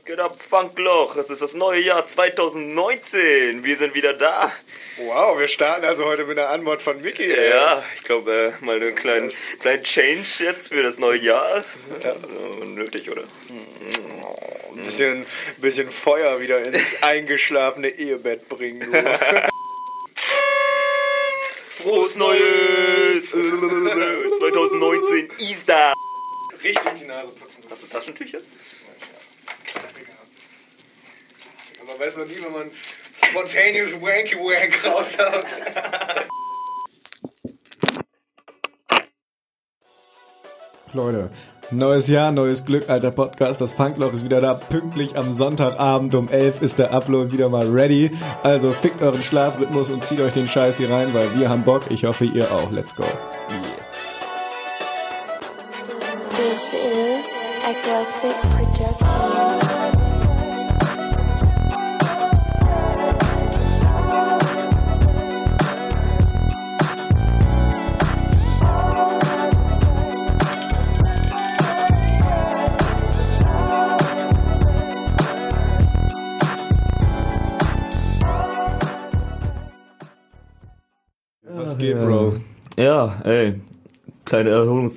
Was geht ab, Funkloch? Es ist das neue Jahr 2019. Wir sind wieder da. Wow, wir starten also heute mit einer Antwort von Mickey. Ja, ja ich glaube, äh, mal einen kleinen, kleinen Change jetzt für das neue Jahr. Ist ja. nötig, oder? Ein bisschen, bisschen Feuer wieder ins eingeschlafene Ehebett bringen. Frohes Neues! 2019 ist da! Richtig die Nase putzen. Hast du Taschentücher? Man weiß noch nie, wenn man spontaneous wanky wank raushaut. Leute, neues Jahr, neues Glück, alter Podcast. Das Funkloch ist wieder da. Pünktlich am Sonntagabend um 11 ist der Upload wieder mal ready. Also fickt euren Schlafrhythmus und zieht euch den Scheiß hier rein, weil wir haben Bock. Ich hoffe, ihr auch. Let's go.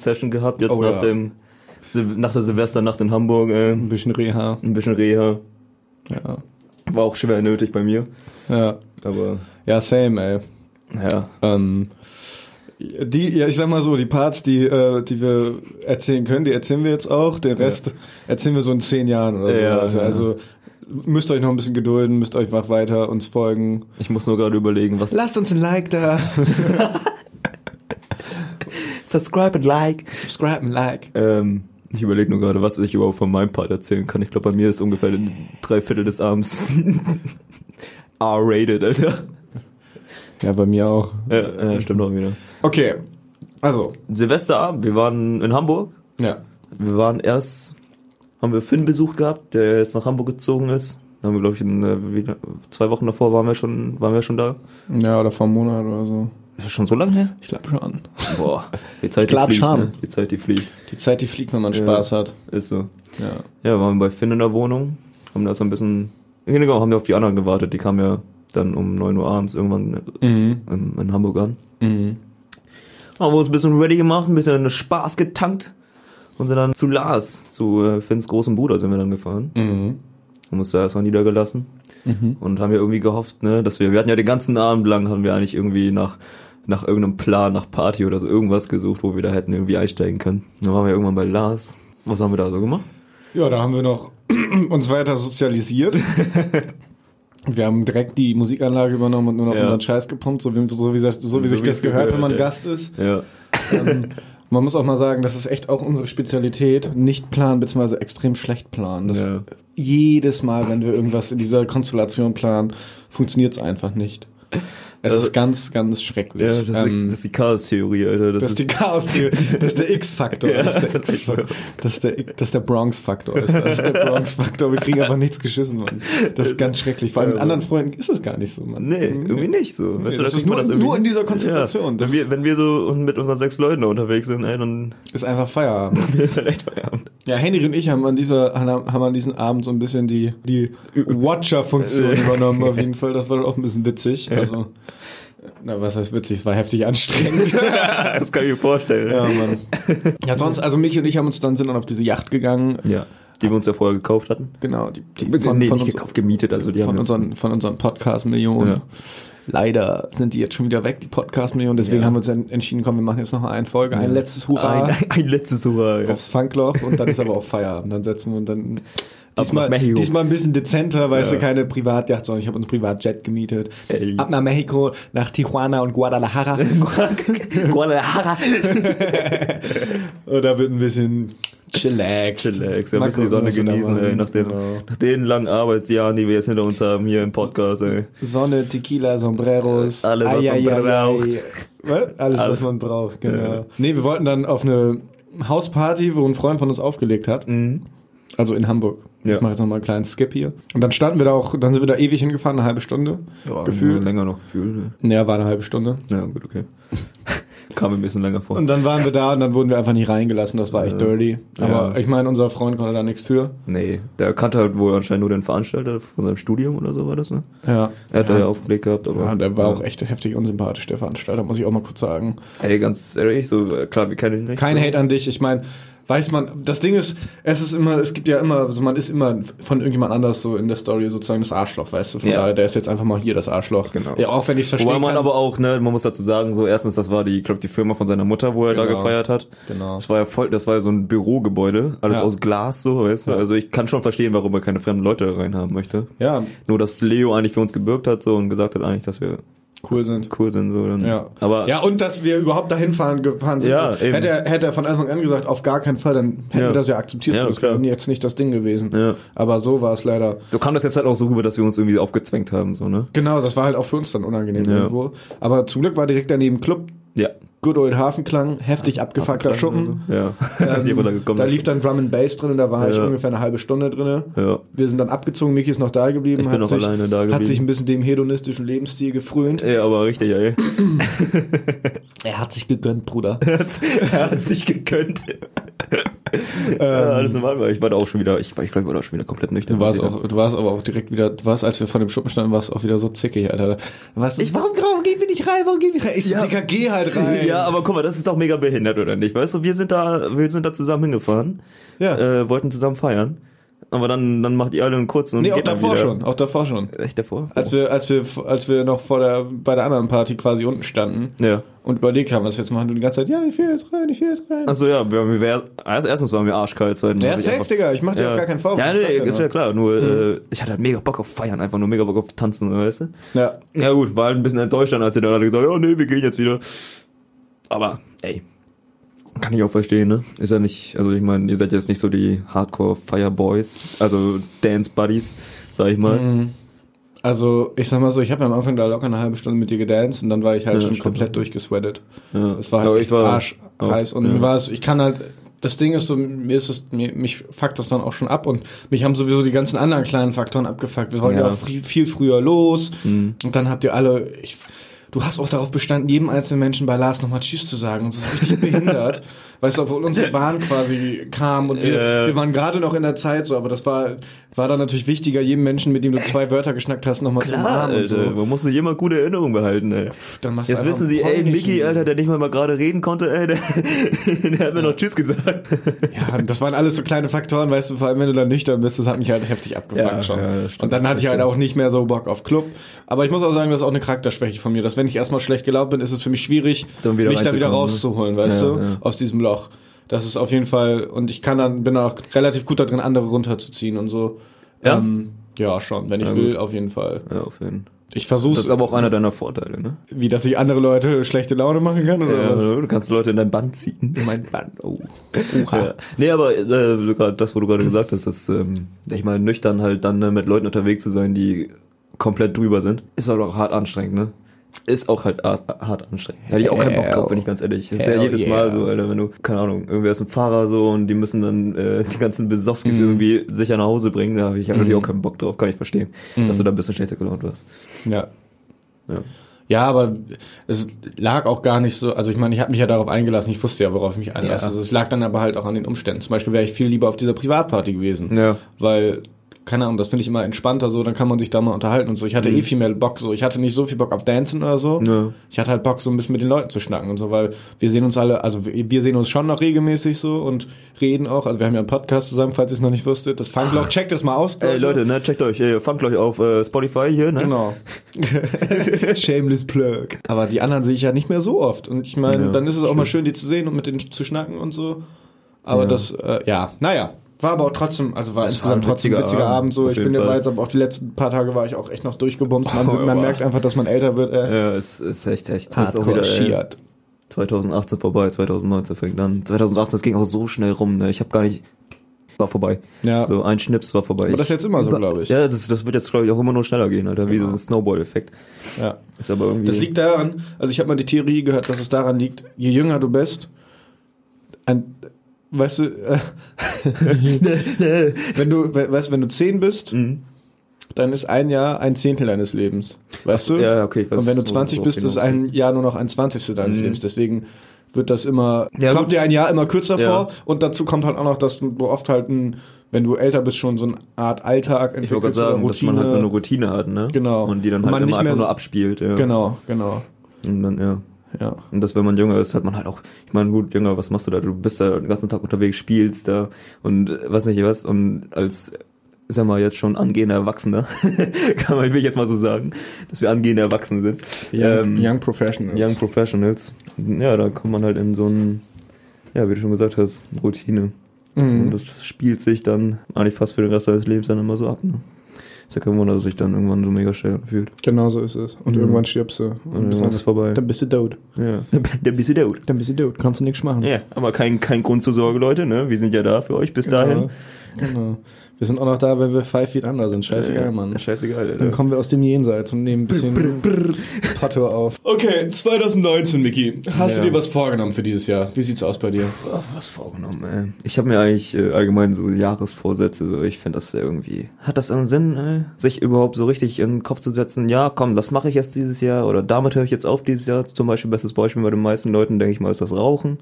Erholungssession gehabt, jetzt Oh, nach ja. dem nach der Silvesternacht in Hamburg, ey. Ein bisschen Reha. Ein bisschen Reha. Ja. War auch schwer nötig bei mir. Ja. Aber Ja, same, ey. ja. Ähm, die, ja, ich sag mal so, die Parts, die, äh, die wir erzählen können, die erzählen wir jetzt auch. Den Rest erzählen wir so in zehn Jahren oder so. Ja, Leute. ja. Also müsst euch noch ein bisschen gedulden, müsst euch noch weiter uns folgen. Ich muss nur gerade überlegen, was. Lasst uns ein Like da. Subscribe and like. Subscribe und Like. Ähm, ich überlege nur gerade, was ich überhaupt von meinem Part erzählen kann. Ich glaube, bei mir ist ungefähr drei Viertel des Abends R-rated, Alter. Ja, bei mir auch. Ja, ja, stimmt auch wieder. Okay. Also, Silvesterabend, wir waren in Hamburg. ja. Wir waren erst, haben wir Finn besucht gehabt, der jetzt nach Hamburg gezogen ist. Da haben wir, glaube ich, in, äh, wieder, zwei Wochen davor waren wir schon, waren wir schon da. Ja, oder vor einem Monat oder so. Ist das schon so lange her? Ich glaube schon. Boah, die Zeit, die glaub fliegt, schon. ne? Die Zeit, die fliegt. Die Zeit, die fliegt, wenn man Spaß hat. Ist so. Ja. Ja, waren wir bei Finn in der Wohnung, haben da so ein bisschen, genau, haben wir auf die anderen gewartet. Die kamen ja dann um 9 Uhr abends irgendwann Mhm. in, in Hamburg an. Mhm. Haben wir uns ein bisschen ready gemacht, ein bisschen Spaß getankt und sind dann zu Lars, zu äh, Finns großen Bruder sind wir dann gefahren. Mhm. Haben uns da erstmal niedergelassen Mhm. und haben ja irgendwie gehofft, ne, dass wir, wir hatten ja den ganzen Abend lang, haben wir eigentlich irgendwie nach, nach irgendeinem Plan, nach Party oder so irgendwas gesucht, wo wir da hätten irgendwie einsteigen können. Dann waren wir irgendwann bei Lars. Was haben wir da so gemacht? Ja, da haben wir noch uns weiter sozialisiert. Wir haben direkt die Musikanlage übernommen und nur noch Ja. unseren Scheiß gepumpt, so wie, so wie, das, so wie So sich wie das es gehört, gehört, wenn man ja. Gast ist. Ja. ähm, man muss auch mal sagen, das ist echt auch unsere Spezialität. Nicht planen, beziehungsweise extrem schlecht planen. Das Ja. Jedes Mal, wenn wir irgendwas in dieser Konstellation planen, funktioniert es einfach nicht. Es Also- ist ganz, ganz schrecklich. Ja, das, Ähm, ist, das ist die Chaos-Theorie, Alter. Das, das ist die Chaos, das ist der X-Faktor. Ja, das, ist das der echt so. Das, ist der, das ist der Bronx-Faktor. Das ist der Bronx-Faktor. Wir kriegen einfach nichts geschissen, Mann. Das ist ganz schrecklich. Vor allem mit Ja, anderen Freunden ist es gar nicht so, Mann. Nee, irgendwie nicht so. Nee, weißt du, das da ist nur- irgendwie- nur in dieser Konstellation. Ja, Das wenn, wir, wenn wir so mit unseren sechs Leuten da unterwegs sind, ey, dann Ist einfach Feierabend. ist halt echt Feierabend. Ja, Henry und ich haben an dieser, haben an diesem Abend so ein bisschen die, die Watcher-Funktion übernommen, auf jeden Fall. Das war auch ein bisschen witzig. Also, na, was heißt witzig? Es war heftig anstrengend. das kann ich mir vorstellen. ja, Mann. Ja, sonst, also Michi und ich haben uns dann, sind dann auf diese Yacht gegangen. Ja, die wir uns ja vorher gekauft hatten. Genau, die, die nee, nicht uns- gekauft, gemietet. Also die von haben uns- unseren, von unseren Podcast-Millionen. Ja. Leider sind die jetzt schon wieder weg, die Podcast-Millionen. Deswegen Ja. haben wir uns en- entschieden, komm, wir machen jetzt noch mal eine Folge, ein letztes Hurra Ein, ein letztes Hurra. Ja. aufs Funkloch und dann ist aber auch Feierabend. Dann setzen wir und dann diesmal, diesmal ein bisschen dezenter, weißt Ja. du, keine Privatjacht, sondern ich habe uns Privatjet gemietet. Ey. Ab nach Mexiko, nach Tijuana und Guadalajara. Guadalajara. und da wird ein bisschen chillax. Chillax, ja, ein bisschen die Sonne genießen, ey, nach den, Genau. nach den langen Arbeitsjahren, die wir jetzt hinter uns haben hier im Podcast, ey. Sonne, Tequila, Sombreros. Alles, was man braucht. Alles, Alles. was man braucht, genau. Ja. Nee, wir wollten dann auf eine Hausparty, wo ein Freund von uns aufgelegt hat. Mhm. Also in Hamburg. Ja. Ich mache jetzt nochmal einen kleinen Skip hier. Und dann standen wir da auch, dann sind wir da ewig hingefahren, eine halbe Stunde. Ja, Gefühlt. länger noch gefühlt, ne? Naja, war eine halbe Stunde. Ja, gut, okay. Kam mir ein bisschen länger vor. Und dann waren wir da und dann wurden wir einfach nicht reingelassen. Das war echt Ja. dirty. Aber Ja. ich meine, unser Freund konnte da nichts für. Nee, der kannte halt wohl anscheinend nur den Veranstalter von seinem Studium oder so war das, ne? Ja. Er hat da ja aufgelegt gehabt, aber. Ja, der war auch echt heftig unsympathisch, der Veranstalter, muss ich auch mal kurz sagen. Ey, ganz ehrlich, so, äh, klar, wir kennen ihn nicht. Kein so. Hate an dich. Ich meine, weiß man, das Ding ist, es ist immer, es gibt ja immer, also man ist immer von irgendjemand anders so in der Story sozusagen das Arschloch, weißt du? Von Ja. daher, der ist jetzt einfach mal hier das Arschloch. Genau. Ja, auch wenn ich es verstehe. Wobei man aber auch, ne, man muss dazu sagen, so erstens, das war die, ich glaube, die Firma von seiner Mutter, wo er da Genau. gefeiert hat. Genau. Das war ja voll, das war ja so ein Bürogebäude, alles Ja. aus Glas, so, weißt du. Ja. Also ich kann schon verstehen, warum er keine fremden Leute da reinhaben möchte. Ja, Nur, dass Leo eigentlich für uns gebürgt hat, so, und gesagt hat eigentlich, dass wir cool sind. cool sind, so. Dann, Ja. Aber, ja, und dass wir überhaupt dahin fahren, gefahren sind. Ja, eben. hätte, er, hätte er von Anfang an gesagt, auf gar keinen Fall, dann hätten Ja. wir das ja akzeptiert. Ja, das wäre jetzt nicht das Ding gewesen. Ja. Aber so war es leider. so kam das jetzt halt auch so rüber, dass wir uns irgendwie aufgezwängt haben, so, ne? Genau, das war halt auch für uns dann unangenehm Ja. irgendwo. Aber zum Glück war direkt daneben Club, Ja. Good Old Hafenklang, heftig abgefuckter Schuppen. Ja. die runtergekommen. Da lief dann Drum and Bass drin und da war ich Ja. ungefähr eine halbe Stunde drin. ja. Wir sind dann abgezogen, Micky ist noch da geblieben. Ich bin hat noch sich, alleine da Hat geblieben. sich ein bisschen dem hedonistischen Lebensstil gefrönt. Ey, aber richtig, ey. Er hat sich gegönnt, Bruder. er hat sich gegönnt. ja, alles normal war. Ich war da auch schon wieder, ich war, ich glaube, ich war da schon wieder komplett nüchtern. Du warst, auch, du warst aber auch direkt wieder, du warst, als wir vor dem Schuppen standen, warst auch wieder so zickig, Alter. Was, ich, warum, warum gehen wir nicht rein? Warum gehen wir nicht rein? Ich Ja. Digga, geh halt rein. Ja, aber guck mal, das ist doch mega behindert, oder nicht? Weißt du, wir sind da, wir sind da zusammen hingefahren, Ja. äh, wollten zusammen feiern, aber dann, dann macht ihr alle einen kurzen und nee, auch geht dann davor schon, auch davor schon. Echt davor? Als wir, als wir, als wir noch vor der, bei der anderen Party quasi unten standen ja. und überlegt haben, was wir jetzt machen, du die ganze Zeit, ja, ich will jetzt rein, ich will jetzt rein. Achso, ja, wir, wir, erst- erstens waren wir arschkalt, zweitens Ja, safe, einfach- Digga, ich mach dir ja. auch gar keinen Vorwurf. Ja, nee, ist ja nur. klar, nur, äh, ich hatte halt mega Bock auf Feiern, einfach nur mega Bock auf Tanzen, weißt du? Ja. Ja gut, war halt ein bisschen enttäuscht dann, als sie dann alle gesagt haben, oh nee, wir gehen jetzt wieder. Aber, ey, kann ich auch verstehen, ne? Ist ja nicht, also ich meine, ihr seid jetzt nicht so die Hardcore Fireboys, also Dance Buddies, sag ich mal. Mhm. Also, ich sag mal so, ich habe am Anfang da locker eine halbe Stunde mit dir gedanced und dann war ich halt Ja, schon stimmt. komplett durchgesweatet. Ja. Es war halt ich war arsch heiß und ja. mir war es, ich kann halt, das Ding ist so, mir ist es, mir, mich fuckt das dann auch schon ab und mich haben sowieso die ganzen anderen kleinen Faktoren abgefuckt. Wir wollten ja, Ja. viel früher los Mhm. und dann habt ihr alle, ich, du hast auch darauf bestanden, jedem einzelnen Menschen bei Lars nochmal Tschüss zu sagen und das ist richtig behindert. Weißt du, obwohl unsere Bahn quasi kam und wir, Ja. wir waren gerade noch in der Zeit so, aber das war, war dann natürlich wichtiger, jedem Menschen, mit dem du zwei Wörter geschnackt hast, nochmal zu und so. Man muss sich immer gute Erinnerungen behalten, ey. Dann machst Jetzt wissen sie, ey. Mickey, Alter, der nicht mal, mal gerade reden konnte, ey, der, der hat mir noch Tschüss gesagt. Ja, das waren alles so kleine Faktoren, weißt du, vor allem wenn du dann nüchtern bist, das hat mich halt heftig abgefuckt Ja, schon. ja, stimmt, und dann hatte ich halt auch nicht mehr so Bock auf Club. Aber ich muss auch sagen, das ist auch eine Charakterschwäche von mir, dass wenn ich erstmal schlecht gelaunt bin, ist es für mich schwierig, Dann mich da wieder ne? rauszuholen, weißt Ja, du, aus diesem Loch. Das ist auf jeden Fall, und ich kann dann, bin auch relativ gut darin, andere runterzuziehen und so. Ja? Ähm, ja, schon, wenn ich Ja, will, auf jeden Fall. Ja, auf jeden Fall. Ich versuche Das ist aber auch einer deiner Vorteile, ne? wie, dass ich andere Leute schlechte Laune machen kann, oder Ja, was? du kannst Leute in dein Band ziehen. Mein Band, oh. Ja. Nee, aber äh, das, wo du gerade gesagt hast, dass, ähm, ich meine, nüchtern halt dann ne, mit Leuten unterwegs zu sein, die komplett drüber sind, ist halt auch hart anstrengend, ne? Ist auch halt hart, hart anstrengend. Hätte ich auch keinen Bock drauf, bin ich ganz ehrlich. Das ist ja jedes yeah. Mal so, Alter, wenn du, keine Ahnung, irgendwer ist ein Fahrer so und die müssen dann äh, die ganzen Besowskis Mhm. irgendwie sicher nach Hause bringen, da habe ich natürlich auch keinen Bock drauf, kann ich verstehen, dass du da ein bisschen schlechter gelaunt warst. Ja. Ja. Ja, aber es lag auch gar nicht so, also ich meine, ich habe mich ja darauf eingelassen, ich wusste ja, worauf ich mich einlasse. Ja. Also es lag dann aber halt auch an den Umständen. Zum Beispiel wäre ich viel lieber auf dieser Privatparty gewesen. Ja. Weil, keine Ahnung, das finde ich immer entspannter so, dann kann man sich da mal unterhalten und so. Ich hatte eh viel mehr Bock so. Ich hatte nicht so viel Bock auf Dancen oder so. Mhm. Ja. Ich hatte halt Bock, so ein bisschen mit den Leuten zu schnacken und so, weil wir sehen uns alle, also wir wir sehen uns schon noch regelmäßig so und reden auch. Also wir haben ja einen Podcast zusammen, falls ihr es noch nicht wusstet. Das Funkloch, checkt es mal aus. Ey Leute, ne, checkt euch, ey, fangt euch auf äh, Spotify hier, ne? Genau. Shameless Plug. Aber die anderen sehe ich ja nicht mehr so oft. Und ich meine, Ja, dann ist es auch mal schön, die zu sehen und mit denen zu schnacken und so. Aber Ja. das, äh, ja, naja. War aber auch trotzdem, also war Es insgesamt war ein trotzdem ein witziger Abend, so. Ich bin ja weiter, aber auch die letzten paar Tage war ich auch echt noch durchgebumst. Man, Oh, man merkt einfach, dass man älter wird. Äh, Ja, es ist echt, echt. das ist auch Hardcore wieder, ey, schiert. 2018 vorbei, 2019 fängt an. 2018, das ging auch so schnell rum, ne? Ich habe gar nicht, war vorbei. Ja. So ein Schnips war vorbei. Aber das ist jetzt immer so, glaube ich. Ja, das, das wird jetzt, glaube ich, auch immer nur schneller gehen, Alter, wie so ein Snowball-Effekt. Ja. Ist aber irgendwie. Das liegt daran, also ich habe mal die Theorie gehört, dass es daran liegt, je jünger du bist, ein, weißt du, äh, wenn du, we- weißt, wenn du 10 bist, Mhm. dann ist ein Jahr ein Zehntel deines Lebens. Weißt du? ja, okay, ich weiß, Und wenn du wo- 20 worauf bist, ist ein. Jahr nur noch ein Zwanzigstel deines Lebens. Deswegen wird das immer, Ja, kommt gut. dir ein Jahr immer kürzer Ja. vor. Und dazu kommt halt auch noch, dass du oft halt ein, wenn du älter bist, schon so eine Art Alltag Ich wollte gerade entwickelst sagen, dass man halt so eine Routine hat, ne? Genau. Und die dann halt immer einfach so- nur abspielt, ja. Genau, genau. Und dann, ja. Ja. Und das, wenn man jünger ist, hat man halt auch, ich meine, gut, jünger, was machst du da? Du bist da den ganzen Tag unterwegs, spielst da und äh, was nicht was. Und als, sag mal, jetzt schon angehender Erwachsener, kann man, will ich jetzt mal so sagen, dass wir angehende Erwachsene sind. Young, Ähm, young Professionals. Young Professionals. Ja, da kommt man halt in so ein, ja, wie du schon gesagt hast, Routine. Mhm. Und das spielt sich dann eigentlich fast für den Rest seines Lebens dann immer so ab, ne? Ist ja kein Wunder, dass sich dann irgendwann so mega schnell fühlt. Genau so ist es. Und Ja. irgendwann stirbst du. Und Und dann bist ist dann, es vorbei. dann bist du tot. Ja. Der bist du tot. Dann bist du tot. Kannst du nichts machen. Ja, aber kein, kein Grund zur Sorge, Leute, ne? Wir sind ja da für euch bis dahin. Genau. Wir sind auch noch da, wenn wir five feet under sind. Scheißegal, Ja, Mann. Scheißegal, Dann Alter. kommen wir aus dem Jenseits und nehmen ein bisschen Potto auf. Okay, 2019, Micky. Hast Ja. du dir was vorgenommen für dieses Jahr? Wie sieht's aus bei dir? Oh, was vorgenommen, ey. Ich habe mir eigentlich äh, allgemein so Jahresvorsätze, so ich finde das ja irgendwie. Hat das einen Sinn, ey? sich überhaupt so richtig in den Kopf zu setzen, ja, komm, das mache ich jetzt dieses Jahr oder damit höre ich jetzt auf dieses Jahr. Zum Beispiel, bestes Beispiel bei den meisten Leuten, denke ich mal, ist das Rauchen.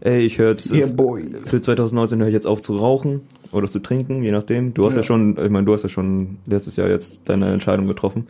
Ey, ich höre jetzt, Yeah, boy. für 2019 höre ich jetzt auf zu rauchen oder zu trinken, je nachdem. Du hast ja, Ja. schon, ich meine, du hast ja schon letztes Jahr jetzt deine Entscheidung getroffen.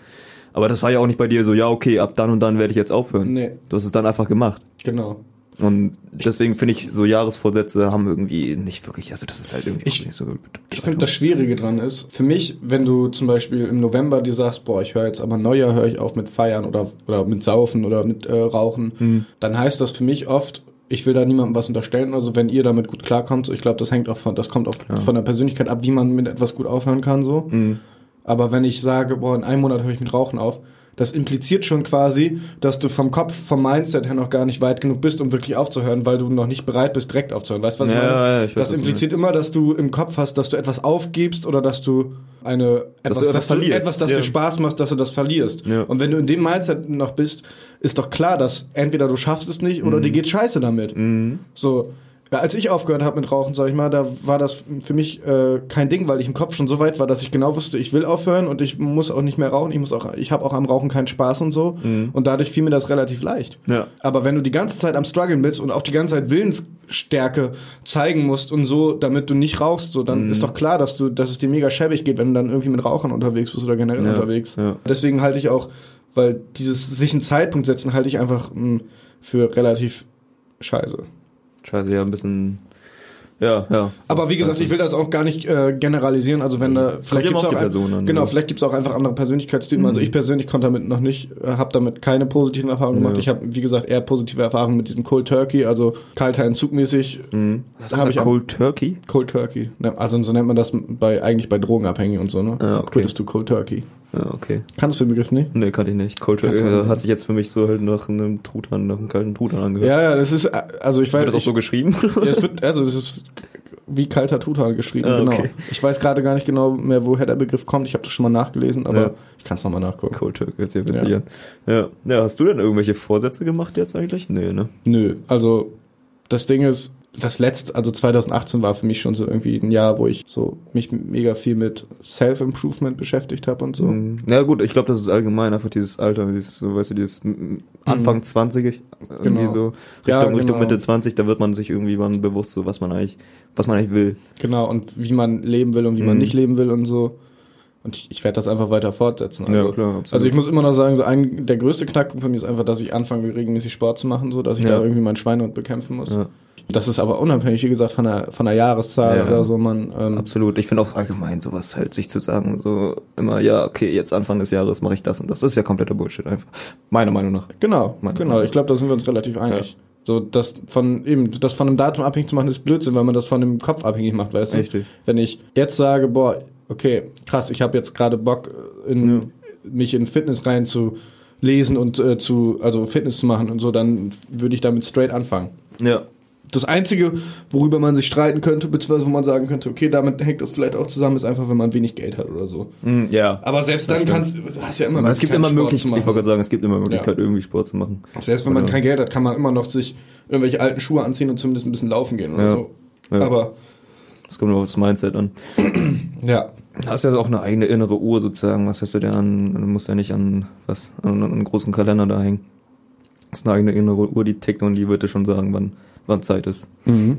Aber das war ja auch nicht bei dir so, ja, okay, ab dann und dann werde ich jetzt aufhören. Nee. Du hast es dann einfach gemacht. Genau. Und deswegen finde ich, so Jahresvorsätze haben irgendwie nicht wirklich, also das ist halt irgendwie Ich- nicht so gut. Ich finde, das Schwierige dran ist, für mich, wenn du zum Beispiel im November dir sagst, boah, ich höre jetzt aber Neujahr, höre ich auf mit Feiern oder, oder mit Saufen oder mit äh, Rauchen, dann heißt das für mich oft, ich will da niemandem was unterstellen. Also wenn ihr damit gut klarkommt, so, ich glaube, das hängt auch von, das kommt auch von der Persönlichkeit ab, wie man mit etwas gut aufhören kann, so. Aber wenn ich sage, boah, in einem Monat höre ich mit Rauchen auf, das impliziert schon quasi, dass du vom Kopf, vom Mindset her noch gar nicht weit genug bist, um wirklich aufzuhören, weil du noch nicht bereit bist, direkt aufzuhören. Weißt du, was ich Ja, meine? ja, ich weiß, das du impliziert immer, dass du im Kopf hast, dass du etwas aufgibst oder dass du eine etwas, du etwas verlierst. etwas das Ja. dir Spaß macht, dass du das verlierst. Ja. Und wenn du in dem Mindset noch bist, ist doch klar, dass entweder du schaffst es nicht oder dir geht scheiße damit. So, ja, als ich aufgehört habe mit Rauchen, sag ich mal, da war das für mich äh, kein Ding, weil ich im Kopf schon so weit war, dass ich genau wusste, ich will aufhören und ich muss auch nicht mehr rauchen. Ich muss auch, ich habe auch am Rauchen keinen Spaß und so. Und dadurch fiel mir das relativ leicht. Ja. Aber wenn du die ganze Zeit am struggeln bist und auch die ganze Zeit Willensstärke zeigen musst und so, damit du nicht rauchst, so, dann ist doch klar, dass du, dass es dir mega schäbig geht, wenn du dann irgendwie mit Rauchern unterwegs bist oder generell Ja, unterwegs. ja. Deswegen halte ich auch, weil dieses sich einen Zeitpunkt setzen, halte ich einfach mh, für relativ scheiße. Scheiße, ja, ein bisschen, ja, ja. Aber wie gesagt, ich will das auch gar nicht äh, generalisieren. Also wenn da vielleicht immer gibt's auch die ein- Person an, genau, vielleicht gibt's auch einfach andere Persönlichkeitstypen. Also ich persönlich konnte damit noch nicht, äh, habe damit keine positiven Erfahrungen gemacht. Ja. Ich habe wie gesagt eher positive Erfahrungen mit diesem Cold Turkey, also kalter Entzug mäßig. Mhm. Was ich das, auch- Cold Turkey? Cold Turkey. Ne, Also so nennt man das bei eigentlich bei Drogenabhängigen und so, ne? Ah, okay. Quitest du Cold Turkey. Ja, okay. Kannst du den Begriff nicht? Nee, kannte ich nicht. Kannst du nicht. hat sich jetzt für mich so halt nach einem Truthahn, nach einem kalten Truthahn angehört. Ja, ja, das ist äh, also ich weiß Wird das auch ich, so geschrieben? Ja, es wird, also es ist wie kalter Tutan geschrieben, Ah, genau. okay. Ich weiß gerade gar nicht genau mehr, woher der Begriff kommt. Ich habe das schon mal nachgelesen, aber Ja. ich kann es nochmal nachgucken. Cold Turkey, jetzt hier witzig Ja. an. Ja. ja, hast du denn irgendwelche Vorsätze gemacht jetzt eigentlich? Nee, ne? Nö, also das Ding ist, das letzte, also 2018 war für mich schon so irgendwie ein Jahr, wo ich so mich mega viel mit Self-Improvement beschäftigt habe und so. Mhm. Ja gut, ich glaube, das ist allgemein einfach dieses Alter, dieses, so weißt du, dieses Anfang 20, irgendwie Mhm. Genau. so Richtung, Ja, Richtung genau. Mitte 20, da wird man sich irgendwie mal bewusst, so was man eigentlich, was man eigentlich will. Genau, und wie man leben will und wie man Mhm. nicht leben will und so. Und ich, ich werde das einfach weiter fortsetzen. Also, Ja, klar, absolut. Also ich muss immer noch sagen, so ein, der größte Knackpunkt für mich ist einfach, dass ich anfange, regelmäßig Sport zu machen, so dass ich Ja. da irgendwie meinen Schweinehund bekämpfen muss. Ja. Das ist aber unabhängig, wie gesagt, von der, von der Jahreszahl Ja. oder so, man. Ähm, Absolut. Ich finde auch allgemein sowas halt, sich zu sagen, so immer, ja, okay, jetzt Anfang des Jahres mache ich das und das. Das ist ja kompletter Bullshit einfach. Meiner Meinung nach. genau, Meine genau. Meinung. Ich glaube, da sind wir uns relativ einig. So, das von eben, das von einem Datum abhängig zu machen, ist Blödsinn, weil man das von dem Kopf abhängig macht, weißt du? Richtig. Wenn ich jetzt sage, boah, okay, krass, ich habe jetzt gerade Bock, in, Ja. mich in Fitness rein zu lesen und äh, zu, also Fitness zu machen und so, dann würde ich damit straight anfangen. Ja. Das Einzige, worüber man sich streiten könnte, beziehungsweise wo man sagen könnte, okay, damit hängt das vielleicht auch zusammen, ist einfach, wenn man wenig Geld hat oder so. Mhm, ja. Aber selbst dann kannst du, hast ja immer es gibt Möglichkeiten, immer Sport Möglichkeit, zu ich wollte gerade sagen, es gibt immer Möglichkeit, Ja. irgendwie Sport zu machen. Selbst wenn man Oder- kein Geld hat, kann man immer noch sich irgendwelche alten Schuhe anziehen und zumindest ein bisschen laufen gehen oder Ja. so. Ja. Aber Das kommt nur aufs Mindset an. Ja. Du hast ja auch eine eigene innere Uhr sozusagen. Was hast du denn an, du musst ja nicht an, was, an, an einen großen Kalender da hängen. Das ist eine eigene innere Uhr, die tickt und die wird dir schon sagen, wann, wann Zeit ist. Mhm.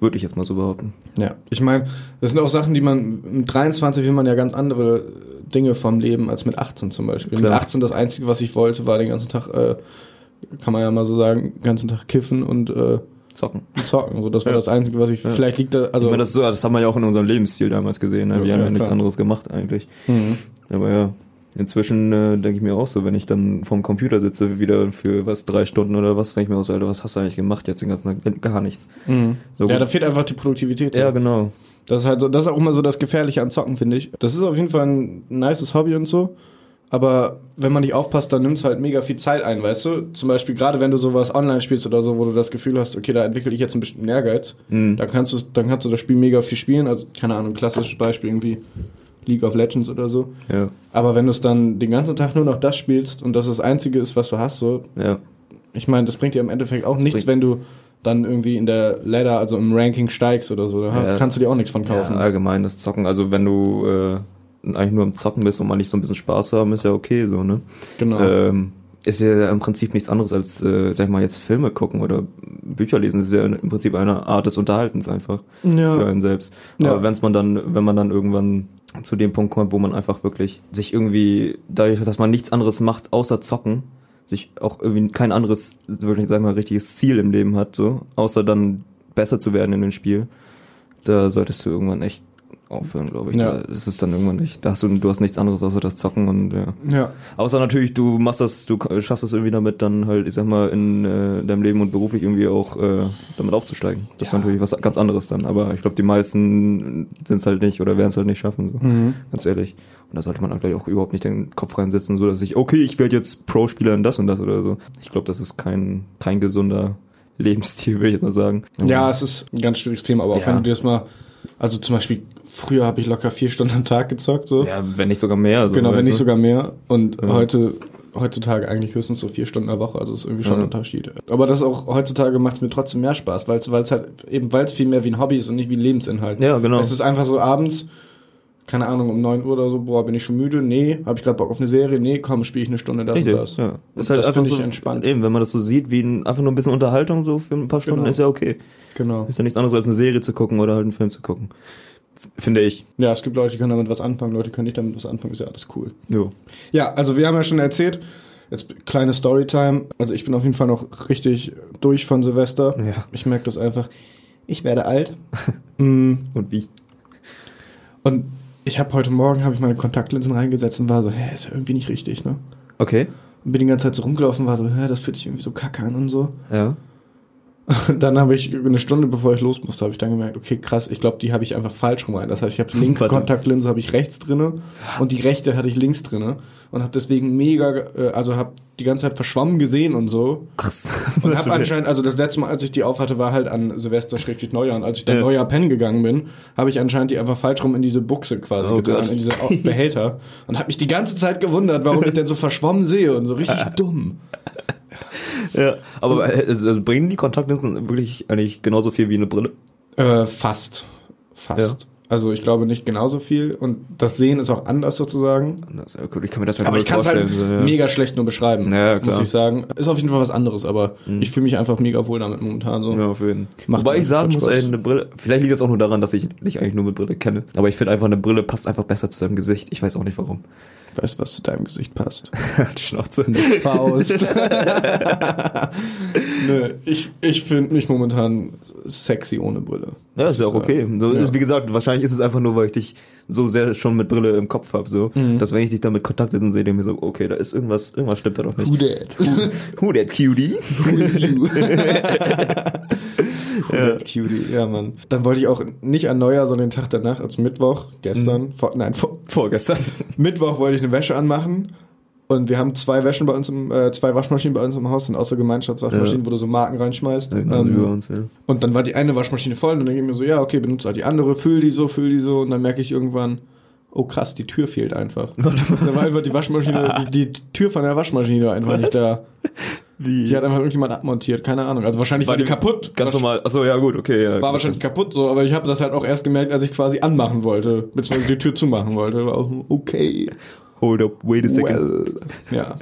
Würde ich jetzt mal so behaupten. Ja, ich meine, das sind auch Sachen, die man mit 23 will man ja ganz andere Dinge vom Leben als mit 18 zum Beispiel. Klar. Mit 18 das Einzige, was ich wollte, war den ganzen Tag, äh, kann man ja mal so sagen, den ganzen Tag kiffen und äh, Zocken. zocken. So, das war Ja. das Einzige, was ich, Ja. vielleicht liegt da, also, ich meine, das, so, das haben wir ja auch in unserem Lebensstil damals gesehen. Ne? Wir Ja, haben ja, nichts anderes gemacht eigentlich. Mhm. Aber ja, inzwischen äh, denke ich mir auch so, wenn ich dann vorm Computer sitze, wieder für was, drei Stunden oder was, denke ich mir auch so, Alter, was hast du eigentlich gemacht jetzt den ganzen Tag? Gar nichts. Mhm. So ja, gut. da fehlt einfach die Produktivität. Ja, genau. Das ist halt so, das ist auch immer so das Gefährliche an Zocken, finde ich. Das ist auf jeden Fall ein nices Hobby und so. Aber wenn man nicht aufpasst, dann nimmt es halt mega viel Zeit ein, weißt du? Zum Beispiel gerade wenn du sowas online spielst oder so, wo du das Gefühl hast, okay, da entwickle ich jetzt einen bestimmten Ehrgeiz, Mhm. dann kannst du dann kannst du das Spiel mega viel spielen. Also, keine Ahnung, klassisches Beispiel irgendwie League of Legends oder so. Ja, Aber wenn du es dann den ganzen Tag nur noch das spielst und das das Einzige ist, was du hast, so, ja. ich meine, das bringt dir im Endeffekt auch nichts, bringt- wenn du dann irgendwie in der Ladder, also im Ranking steigst oder so. Da Ja. kannst du dir auch nichts von kaufen. Ja, allgemein das Zocken. Also wenn du äh, eigentlich nur am Zocken bist und mal nicht so ein bisschen Spaß zu haben, ist ja okay so, ne? genau. Ähm, ist ja im Prinzip nichts anderes als, äh, sag ich mal, jetzt Filme gucken oder Bücher lesen. Das ist ja im Prinzip eine Art des Unterhaltens einfach Ja. für einen selbst. Ja. Aber wenn's man dann, wenn man dann irgendwann zu dem Punkt kommt, wo man einfach wirklich sich irgendwie, dadurch, dass man nichts anderes macht, außer zocken, sich auch irgendwie kein anderes, wirklich, sag mal, richtiges Ziel im Leben hat, so, außer dann besser zu werden in dem Spiel, da solltest du irgendwann echt aufhören, glaube ich. Ja. Da ist es dann irgendwann nicht. Da hast du, du hast nichts anderes außer das Zocken und ja. ja. Außer natürlich, du machst das, du schaffst es irgendwie damit, dann halt, ich sag mal, in äh, deinem Leben und beruflich irgendwie auch äh, damit aufzusteigen. Das ist Ja. natürlich was ganz anderes dann. Aber ich glaube, die meisten sind es halt nicht oder werden es halt nicht schaffen, so. Mhm. ganz ehrlich. Und da sollte man halt auch überhaupt nicht den Kopf reinsetzen, so dass ich, okay, ich werde jetzt Pro-Spieler in das und das oder so. Ich glaube, das ist kein, kein gesunder Lebensstil, will ich jetzt mal sagen. Ja, es ist ein ganz schwieriges Thema, aber auch wenn du dir das mal, also zum Beispiel, früher habe ich locker vier Stunden am Tag gezockt, so. ja, wenn nicht sogar mehr. So, genau, wenn nicht sogar mehr. Und Ja. heute, heutzutage eigentlich höchstens so vier Stunden in der Woche, also ist irgendwie schon Ja. ein Unterschied. Aber das auch heutzutage macht mir trotzdem mehr Spaß, weil es halt eben, weil es viel mehr wie ein Hobby ist und nicht wie ein Lebensinhalt. Ja, genau. Es ist einfach so abends, keine Ahnung, um 9 Uhr oder so, boah, bin ich schon müde? Nee. Habe ich gerade Bock auf eine Serie? Nee, komm, spiele ich eine Stunde das Richtig, und das. ja. Ist halt das einfach so entspannt. Eben, wenn man das so sieht, wie ein, einfach nur ein bisschen Unterhaltung so für ein paar Stunden, Genau. ist ja okay. Genau. Ist ja nichts anderes als eine Serie zu gucken oder halt einen Film zu gucken. Finde ich. Ja, es gibt Leute, die können damit was anfangen, Leute können nicht damit was anfangen, ist ja alles cool. Jo. Ja, also wir haben ja schon erzählt, jetzt kleine Storytime. Also ich bin auf jeden Fall noch richtig durch von Silvester. Ja. Ich merke das einfach. Ich werde alt. Mm, Und wie? und ich habe heute Morgen habe ich meine Kontaktlinsen reingesetzt und war so, hä, ist ja irgendwie nicht richtig, ne? Okay. Und bin die ganze Zeit so rumgelaufen, war so, hä, das fühlt sich irgendwie so kacke an und so. Ja. Und dann habe ich eine Stunde bevor ich los musste, habe ich dann gemerkt, okay, krass, ich glaube, die habe ich einfach falsch rum rein. Das heißt, ich habe die linke. Kontaktlinse habe ich rechts drinne und die rechte hatte ich links drinne und habe deswegen mega, äh, also habe die ganze Zeit verschwommen gesehen und so. Ach. Und habe anscheinend, also das letzte Mal, als ich die aufhatte, war halt an Silvester schrägstrich Neujahr. Und als ich dann Ja. Neujahr pennen gegangen bin, habe ich anscheinend die einfach falsch rum in diese Buchse quasi Oh getan, Gott. in diese Behälter. Und habe mich die ganze Zeit gewundert, warum ich denn so verschwommen sehe und so richtig dumm. ja. Aber äh, also bringen die Kontaktlinsen wirklich eigentlich genauso viel wie eine Brille? Äh, fast. Fast. Also ich glaube nicht genauso viel. Und das Sehen ist auch anders sozusagen. Ja cool. ich kann mir das halt Aber ich kann es halt so, ja. mega schlecht nur beschreiben, Ja. Mhm. muss ich sagen. Ist auf jeden Fall was anderes, aber ich fühle mich einfach mega wohl damit momentan so. Ja, auf jeden Macht Wobei ich sagen muss, ey, eine Brille, vielleicht liegt es auch nur daran, dass ich dich eigentlich nur mit Brille kenne. Aber ich finde einfach, eine Brille passt einfach besser zu deinem Gesicht. Ich weiß auch nicht warum. Weißt du, was zu deinem Gesicht passt? Die Schnauze. Faust. Nö, ich, ich finde mich momentan sexy ohne Brille. Ja, ist ja auch okay. So, ja. ist, wie gesagt, wahrscheinlich ist es einfach nur, weil ich dich so sehr schon mit Brille im Kopf habe, so, Mhm. dass wenn ich dich da mit Kontaktlinsen sehe, denke ich mir so, okay, da ist irgendwas, irgendwas stimmt da doch nicht. that? Who that cutie? Who is you? ja. Cutie, ja, Mann. Dann wollte ich auch nicht an Neujahr, sondern den Tag danach, also Mittwoch, gestern, vor, nein, vor, Vorgestern. Mittwoch wollte ich eine Wäsche anmachen. Und wir haben zwei Wäschen bei uns im, äh, zwei Waschmaschinen bei uns im Haus, sind außer Gemeinschaftswaschmaschinen, Ja. wo du so Marken reinschmeißt. Ja, genau, Ähm, über uns, ja. Und dann war die eine Waschmaschine voll und dann ich mir so, ja, okay, benutze halt die andere, füll die so, füll die so und dann merke ich irgendwann, oh krass, die Tür fehlt einfach. da war einfach die Waschmaschine, die, die Tür von der Waschmaschine einfach nicht da. Wie? Die hat einfach irgendjemand abmontiert, keine Ahnung. Also wahrscheinlich war, die kaputt. Ganz normal. Achso, ja gut, okay. Ja, War gut. wahrscheinlich kaputt so, aber ich habe das halt auch erst gemerkt, als ich quasi anmachen wollte, beziehungsweise die Tür zumachen wollte. War auch okay. Hold up, wait a second. Well. Ja.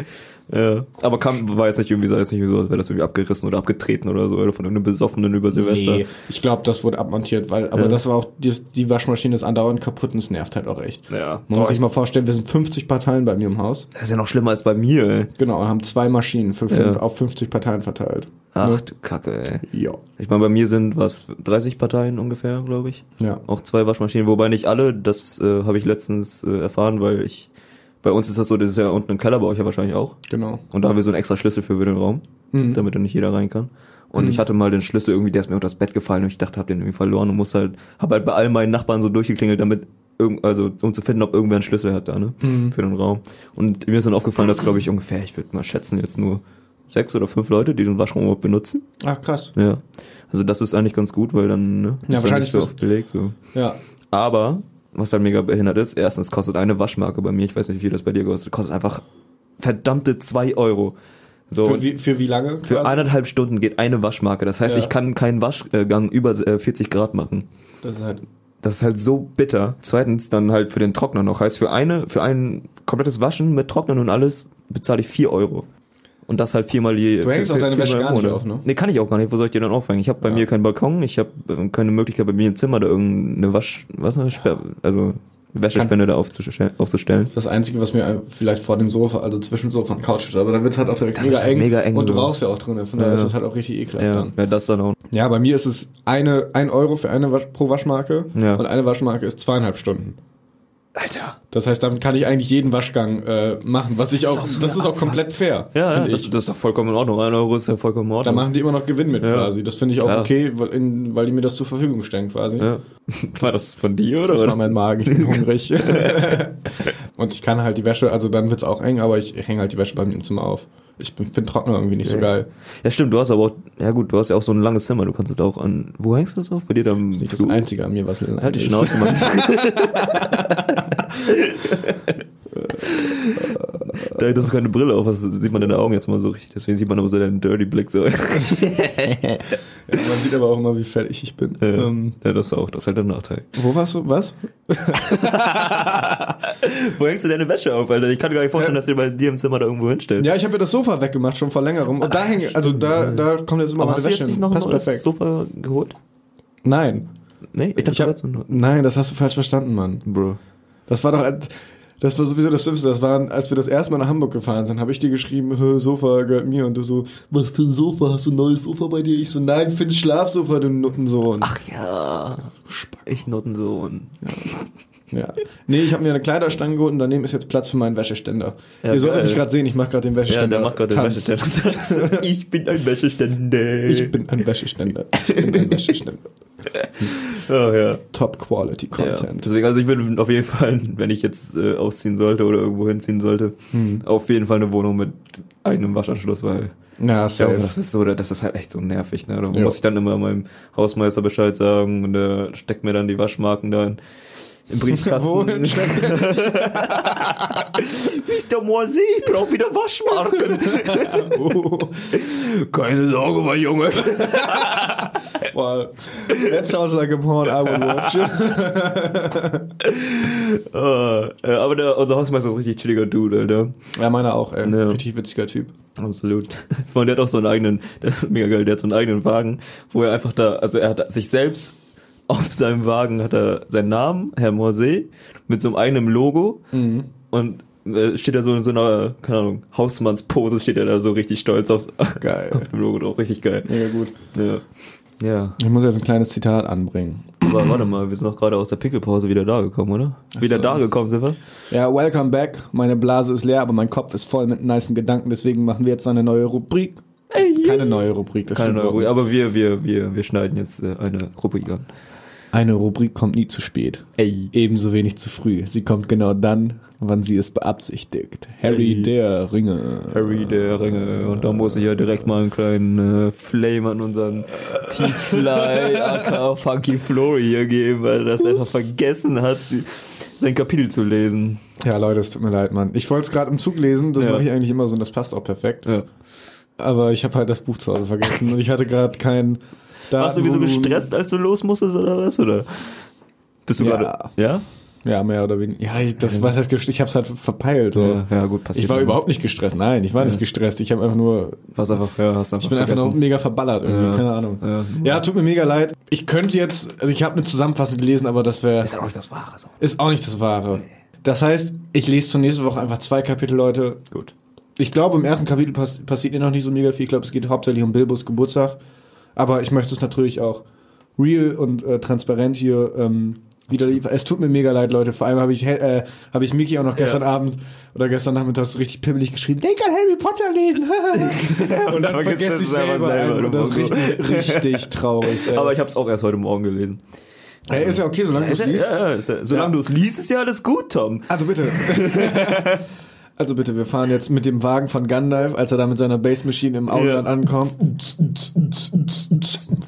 Ja. Aber kam, war jetzt nicht irgendwie, sah jetzt nicht so, als wäre das irgendwie abgerissen oder abgetreten oder so, oder von irgendeinem Besoffenen über Silvester. Nee, ich glaube, das wurde abmontiert, weil, aber Ja. das war auch, die, die Waschmaschine ist andauernd kaputt und es nervt halt auch echt. Ja. Man muss sich mal vorstellen, wir sind 50 Parteien bei mir im Haus. Das ist ja noch schlimmer als bei mir, ey. Genau, und haben zwei Maschinen für fünf, Ja. auf 50 Parteien verteilt. Ach du Kacke, ey. Ja. Ich meine, bei mir sind was, 30 Parteien ungefähr, glaube ich. Ja. Auch zwei Waschmaschinen, wobei nicht alle, das äh, habe ich letztens äh, erfahren, weil ich, bei uns ist das so, das ist ja unten im Keller, bei euch ja wahrscheinlich auch. Genau. Und da haben wir so einen extra Schlüssel für, den Raum, Mhm. damit da nicht jeder rein kann. Und ich hatte mal den Schlüssel irgendwie, der ist mir unter das Bett gefallen und ich dachte, hab den irgendwie verloren und muss halt, hab halt bei all meinen Nachbarn so durchgeklingelt, damit irgend, also um zu finden, ob irgendwer einen Schlüssel hat da, ne? Für den Raum. Und mir ist dann aufgefallen, dass glaube ich ungefähr, ich würde mal schätzen, jetzt nur sechs oder fünf Leute, die den Waschraum überhaupt benutzen. Ach, krass. Ja. Also das ist eigentlich ganz gut, weil dann, ne? Ja, ist wahrscheinlich Nicht so oft belegt, so. Ja. Aber, was halt mega behindert ist, erstens kostet eine Waschmarke bei mir, ich weiß nicht, wie viel das bei dir kostet, kostet einfach verdammte zwei Euro. So, Für wie, für wie lange? für quasi? eineinhalb Stunden geht eine Waschmarke. Das heißt, Ja. ich kann keinen Waschgang über äh, 40 Grad machen. Das ist halt, Das ist halt so bitter. Zweitens dann halt für den Trockner noch. Heißt, für eine, für ein komplettes Waschen mit Trocknern und alles bezahle ich vier Euro. Und das halt viermal je. Du hängst für- auch deine Wäsche gar nicht auf, ne? Nee, kann ich auch gar nicht. Wo soll ich die dann aufhängen? Ich habe bei Ja. mir keinen Balkon, ich habe äh, keine Möglichkeit bei mir im Zimmer da irgendeine Wasch, was eine Sper also Wäschespende da aufzustellen. das Einzige, was mir vielleicht vor dem Sofa, also zwischen Sofa und Couch ist, aber dann wird's halt auch direkt mega halt eng. mega eng Und du so. rauchst ja auch drin, von daher Ja. ist das halt auch richtig ekelhaft Ja, dann. ja, das dann auch. Ja, bei mir ist es eine, ein Euro für eine Wasch, pro Waschmarke Ja. und eine Waschmarke ist zweieinhalb Stunden. Alter. Das heißt, damit kann ich eigentlich jeden Waschgang äh, machen, was ich Das ist auch, auch so das ist auch komplett fair. Ja, das, das ist doch vollkommen in Ordnung. Ein Euro ist ja vollkommen in Da Ordnung. machen die immer noch Gewinn mit Ja. quasi. Das finde ich auch Klar. okay, weil, in, weil die mir das zur Verfügung stellen quasi. ja. War das von dir oder Das was? war mein Magen, ich bin hungrig. und ich kann halt die Wäsche, also dann wird's auch eng, aber ich hänge halt die Wäsche bei mir im Zimmer auf. Ich finde Trockner irgendwie nicht so Ja. geil. Ja, stimmt, du hast aber auch, ja gut, du hast ja auch so ein langes Zimmer, du kannst es auch an, wo hängst du das auf? Bei dir da im Nicht das Flur? Einzige an mir, was mir Halt die ist. Schnauze, Mann. Da hast du keine Brille auf, das sieht man deine Augen jetzt mal so richtig, deswegen sieht man aber so deinen dirty Blick so. Ja, man sieht aber auch immer, wie fertig ich bin. Ja, Ähm, ja, das auch, das ist halt der Nachteil. wo warst du? Was? Wo hängst du deine Wäsche auf, Alter? Ich kann gar nicht vorstellen, dass du die bei dir im Zimmer da irgendwo hinstellst. Ja, ich habe ja das Sofa weggemacht, schon vor längerem. Und da hänge, also da, da kommt jetzt immer aber meine hast du Wäsche jetzt nicht noch ein neues. Sofa geholt? Nein. Nee, ich dachte, Ich hab, nein, das hast du falsch verstanden, Mann. Bro. Das war doch, das war sowieso das Schlimmste. Das war, als wir das erste Mal nach Hamburg gefahren sind, habe ich dir geschrieben, "Hö, Sofa gehört mir. Und du so, was für ein Sofa? Hast du ein neues Sofa bei dir? Ich so, nein, Finns Schlafsofa, du Nuttensohn. Ach ja, ich Nottensohn. Ja. Ja. Nee, ich habe mir eine Kleiderstange geholt und daneben ist jetzt Platz für meinen Wäscheständer. Ja, Ihr solltet mich gerade sehen, ich mache gerade den Wäscheständer. Ja, der macht gerade den. Wäscheständer. Ich bin ein Wäscheständer. Ich bin ein Wäscheständer. Ich bin ein Wäscheständer. Oh, ja. Top Quality ja. Content. Deswegen, also ich würde auf jeden Fall, wenn ich jetzt äh, ausziehen sollte oder irgendwo hinziehen sollte, Hm. auf jeden Fall eine Wohnung mit eigenem Waschanschluss, weil Ja, ja, safe. das ist so, das ist halt echt so nervig, ne? Da Ja. muss ich dann immer meinem Hausmeister Bescheid sagen und der steckt mir dann die Waschmarken da in, im Briefkasten. Mr. Moisey, ich brauch wieder Waschmarken. Keine Sorge, mein Junge. Well, that sounds like a porn I would watch. Äh, aber der, unser Hausmeister ist ein richtig chilliger Dude, Alter. ja, meiner auch, ey. Ja. Richtig witziger Typ. Absolut. Vor allem, der hat auch so einen eigenen, der ist mega geil, der hat so einen eigenen Wagen, wo er einfach da, also er hat sich selbst auf seinem Wagen hat er seinen Namen, Herr Morsey, mit so einem eigenen Logo und äh, steht da so in so einer, keine Ahnung, Hausmannspose steht er da so richtig stolz auf, Geil. auf dem Logo drauf, richtig geil. Mega gut. Ja. Ja, Ich muss jetzt ein kleines Zitat anbringen. aber warte mal, wir sind doch gerade aus der Pickelpause wieder da gekommen, oder? Wieder so. da gekommen sind wir? Ja, welcome back. Meine Blase ist leer, aber mein Kopf ist voll mit nicen Gedanken. Deswegen machen wir jetzt eine neue Rubrik. Keine neue Rubrik, das Keine neue Rubrik, aber wir, wir, wir, wir schneiden jetzt äh, eine Rubrik an. Eine Rubrik kommt nie zu spät. Ey. Ebenso wenig zu früh. Sie kommt genau dann, wann sie es beabsichtigt. Harry Ey. der Ringe. Harry der Ringe. Und da muss ich ja direkt mal einen kleinen äh, Flame an unseren T-Fly aka Funky Flory hier geben, weil er das einfach vergessen hat, sein Kapitel zu lesen. Ja, Leute, es tut mir leid, Mann. Ich wollte es gerade im Zug lesen, das Ja. mache ich eigentlich immer so und das passt auch perfekt. Ja. aber ich habe halt das Buch zu Hause vergessen und ich hatte gerade kein Warst du wie so gestresst, als du los musstest oder was? Oder bist du Ja. gerade. Ja? Ja, mehr oder weniger. Ja, ich, das, was heißt? Ich habe es halt verpeilt. So. Ja, ja, gut, passiert. ich war überhaupt nicht gestresst. Nein, ich war nicht gestresst. Ich habe einfach nur, Was einfach, ja, hast einfach ich bin einfach nur vergessen. mega verballert irgendwie. Ja. Keine Ahnung. Ja. Ja. tut mir mega leid. Ich könnte jetzt, also ich habe eine Zusammenfassung gelesen, aber das wäre Ist ja auch nicht das Wahre so. ist auch nicht das Wahre. Das heißt, ich lese zur nächsten Woche einfach zwei Kapitel, Leute. Gut. Ich glaube, im ersten Kapitel pass passiert mir noch nicht so mega viel. Ich glaube, es geht hauptsächlich um Bilbos Geburtstag. Aber ich möchte es natürlich auch real und äh, transparent hier ähm, wieder liefern. Es tut mir mega leid, Leute. Vor allem habe ich, äh, habe ich Miki auch noch gestern Abend oder gestern Nachmittag so richtig pimmelig geschrieben, denk an Harry Potter lesen. und dann vergesse du ich es selber selber, du Und das ist richtig, richtig traurig. Ey. Aber ich habe es auch erst heute Morgen gelesen. Ey, ist ja okay, solange du Ist es ja, liest. ja, ja, ja, solange Ja. du es liest, ist ja alles gut, Tom. Also bitte. Also bitte, wir fahren jetzt mit dem Wagen von Gandalf, als er da mit seiner Base Machine im Auenland Ja. ankommt.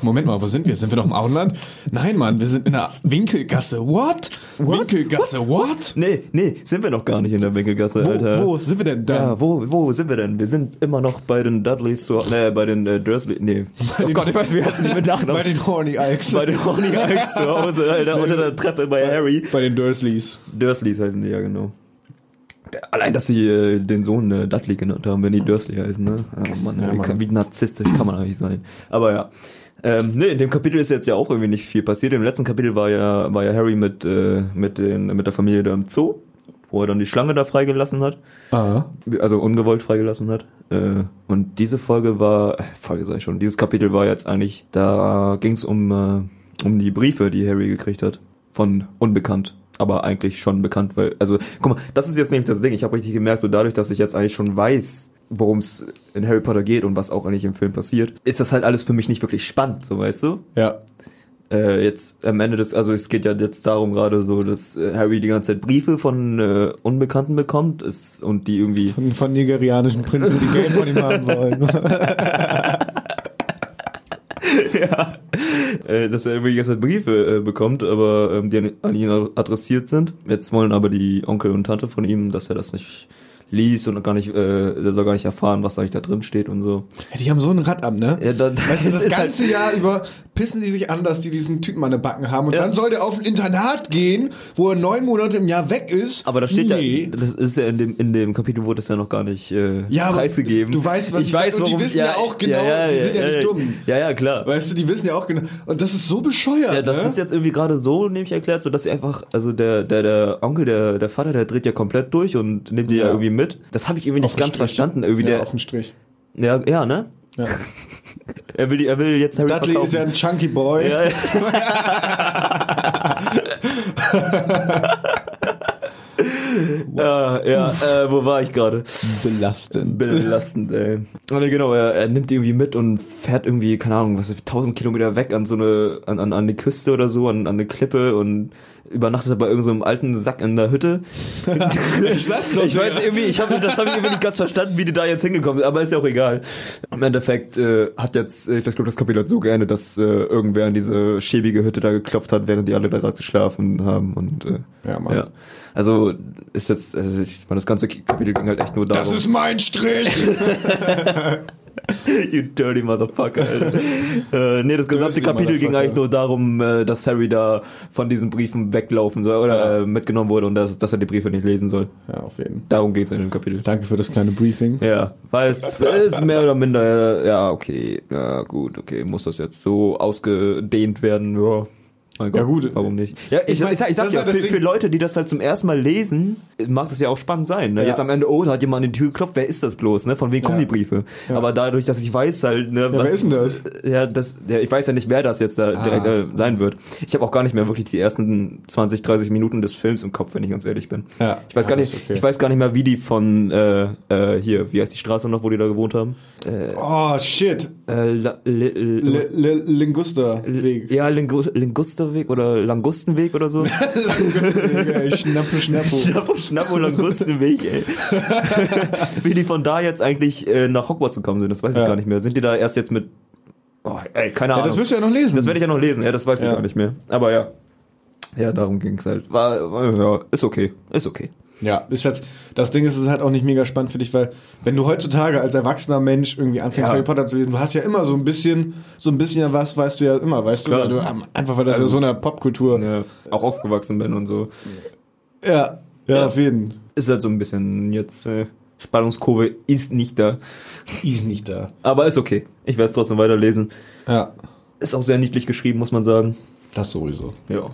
Moment mal, wo sind wir? Sind wir doch im Auenland? Nein, Mann, wir sind in der Winkelgasse. What? Winkelgasse, what? Nee, nee, sind wir noch gar nicht in der Winkelgasse, Wo, Alter. wo sind wir denn da? Ja, wo, wo sind wir denn? Wir sind immer noch bei den Dudleys zu, nee, bei den äh, Dursley, nee. Oh den- Gott, ich weiß, wie heißen die mit Bei Nachnamen? den Horny Ikes. Bei den Horny Ikes zu Hause, Alter, unter der Treppe bei Harry. Bei den Dursleys. Dursleys heißen die, ja, genau. Allein, dass sie äh, den Sohn äh, Dudley genannt haben, wenn die Dursley heißen, ne? Oh Mann, Ja, wie, Mann. Wie narzisstisch kann man eigentlich sein. Aber ja. Ähm, ne, in dem Kapitel ist jetzt ja auch irgendwie nicht viel passiert. Im letzten Kapitel war ja, war ja Harry mit, äh, mit, den, mit der Familie da im Zoo, wo er dann die Schlange da freigelassen hat. Ah. Also ungewollt freigelassen hat. Äh, und diese Folge war, äh, Folge sag ich schon, dieses Kapitel war jetzt eigentlich, da ging es um, äh, um die Briefe, die Harry gekriegt hat. Von Unbekannt. Aber eigentlich schon bekannt, weil, also, guck mal, das ist jetzt nämlich das Ding. Ich habe richtig gemerkt, so dadurch, dass ich jetzt eigentlich schon weiß, worum es in Harry Potter geht und was auch eigentlich im Film passiert, ist das halt alles für mich nicht wirklich spannend, so weißt du? Ja. äh, jetzt am Ende des, also es geht ja jetzt darum gerade so, dass äh, Harry die ganze Zeit Briefe von äh, Unbekannten bekommt ist, und die irgendwie Von, von nigerianischen Prinzen, die Geld von ihm haben wollen. ja, äh, dass er irgendwie die ganze Briefe äh, bekommt, aber ähm, die an ihn adressiert sind. Jetzt wollen aber die Onkel und Tante von ihm, dass er das nicht liest und gar nicht, äh, soll gar nicht erfahren, was eigentlich da drin steht und so. die haben so ein Rad ab, ne? Ja, da, Weißt du, das ist ganze halt, Jahr über pissen die sich an, dass die diesen Typen an den Backen haben und Ja. dann soll der auf ein Internat gehen, wo er neun Monate im Jahr weg ist. aber da steht nee. ja, das ist ja in dem in dem Kapitel wurde es ja noch gar nicht äh, Ja, preisgegeben. du weißt, was ich ich weiß, meine, und die warum, wissen ja auch genau, die sind ja nicht dumm. Ja, ja, klar. Weißt du, die wissen ja auch genau. Und das ist so bescheuert. Ja, das ne? ist jetzt irgendwie gerade so nämlich erklärt, so dass sie einfach, also der, der, der Onkel, der, der Vater, der dreht ja komplett durch und nimmt die ja, Ja. irgendwie mit. Das habe ich irgendwie nicht ganz Strich. verstanden. Irgendwie ja, der, auf den Strich. ja, ja, ne? Ja. Er will, er will jetzt Harry Dudley verkaufen. ist ja ein Chunky Boy. ja, ja. ja, ja, äh, wo war ich gerade? Belastend. Belastend, ey. Und genau, er, er nimmt die irgendwie mit und fährt irgendwie, keine Ahnung, was, 1000 Kilometer weg an so eine, an, an, an die Küste oder so, an, an eine Klippe und übernachtet er bei irgendeinem so alten Sack in der Hütte. Ich sag's doch, Ich weiß irgendwie, ich habe das habe ich irgendwie nicht ganz verstanden, wie die da jetzt hingekommen sind, aber ist ja auch egal. Im Endeffekt äh, hat jetzt, äh, ich glaube, das Kapitel hat so geendet, dass äh, irgendwer in diese schäbige Hütte da geklopft hat, während die alle da gerade geschlafen haben und äh, Ja, Mann. ja. Also ist jetzt, also ich meine, das ganze Kapitel ging halt echt nur darum. Das ist mein Strich. You dirty motherfucker, äh, nee, das gesamte Kapitel ging eigentlich nur darum, äh, dass Harry da von diesen Briefen weglaufen soll oder Ja. äh, mitgenommen wurde und dass, dass er die Briefe nicht lesen soll. ja, auf jeden Fall. Darum geht's in dem Kapitel. Danke für das kleine Briefing. Ja, weil es ist mehr oder minder, ja, okay, ja, gut, okay, muss das jetzt so ausgedehnt werden, ja. Mein Gott, Ja, gut. warum nicht? Ja, ich, Ich mein, ich, sag, ich sag ja, für, für Leute, die das halt zum ersten Mal lesen, mag das ja auch spannend sein. Ne? Ja. Jetzt am Ende, oh, da hat jemand an die Tür geklopft, wer ist das bloß, ne? Von wem kommen Ja. die Briefe? Aber dadurch, dass ich weiß halt, ne, wer ist denn das? Ja, das, ich weiß ja nicht, wer das jetzt da direkt äh, sein wird. Ich habe auch gar nicht mehr wirklich die ersten 20, 30 Minuten des Films im Kopf, wenn ich ganz ehrlich bin. Ja. Ich weiß Ja, gar nicht, okay. ich weiß gar nicht mehr, wie die von äh, äh, hier, wie heißt die Straße noch, wo die da gewohnt haben? Oh, shit. Äh, la, li, li, L L Lingusterweg. ja, Lingu, Lingusterweg oder Langustenweg oder so. Langusterweg, Schnappo, Schnappo. Schnappo, Schnappo, Langustenweg, ey. wie die von da jetzt eigentlich äh, nach Hogwarts gekommen sind, das weiß ich Ja. gar nicht mehr. Sind die da erst jetzt mit, oh, ey, keine Ja, Ahnung. das wirst du ja noch lesen. Das werde ich ja noch lesen, ja, das weiß ich Ja. gar nicht mehr. Aber ja. Ja, darum ging's halt. War, war ja, ist okay. Ist okay. Ja, ist jetzt, das Ding ist, es ist halt auch nicht mega spannend für dich, weil wenn du heutzutage als erwachsener Mensch irgendwie anfängst, Ja. Harry Potter zu lesen, du hast ja immer so ein bisschen, so ein bisschen was, weißt du ja immer, weißt du, Klar. weil du einfach, weil das Also- so eine Popkultur. Ja, auch aufgewachsen bin und so. Ja, ja, Ja. auf jeden. Ist halt so ein bisschen jetzt, äh, Spannungskurve ist nicht da. Ist nicht da. Aber ist okay. Ich werde es trotzdem weiterlesen. Ja, Ist auch sehr niedlich geschrieben, muss man sagen. das sowieso. Ja.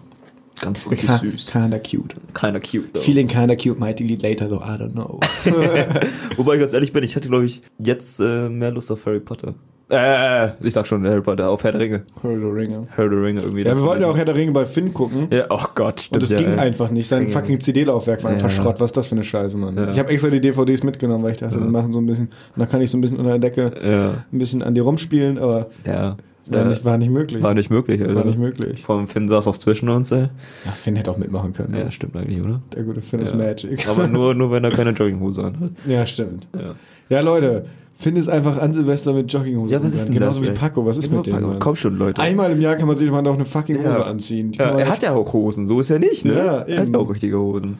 Ganz süß. Kinda cute. Keiner cute, though. Feeling kinda cute, might delete later, though, I don't know. Wobei ich ganz ehrlich bin, ich hätte, glaube ich, jetzt äh, mehr Lust auf Harry Potter. Äh, ich sag schon Harry Potter, auf Herr der Ringe. Herr der Ringe. Herr der Ringe irgendwie. Ja, wir wollten ja auch lesen. Herr der Ringe bei Finn gucken. Ja, oh Gott. Und es stimmt, ging ja, einfach nicht. Sein fucking CD-Laufwerk war einfach Ja. Schrott. Was ist das für eine Scheiße, Mann? Ja. Ich habe extra die DVDs mitgenommen, weil ich dachte, wir machen so ein bisschen, und dann kann ich so ein bisschen unter der Decke Ja, ein bisschen an dir rumspielen, aber ja. War, ja. nicht, war nicht möglich. War nicht möglich, Alter. War nicht möglich. Allem Finn saß auch zwischen uns, ey. Ja, Finn hätte auch mitmachen können. Ja, stimmt eigentlich, oder? Der gute Finn ist Ja. Magic. Aber nur, nur wenn er keine Jogginghose anhat. ja, stimmt. Ja. Ja, Leute, Finn ist einfach an Silvester mit Jogginghose. Ja, was ist denn Genauso das, wie? Paco. Was ist mit dem? Mann? Komm schon, Leute. Einmal im Jahr kann man sich mal noch eine fucking Hose Ja. anziehen. Ja, er hat ja auch Hosen, so ist ja nicht, ne? Ja, er hat eben. ja auch richtige Hosen.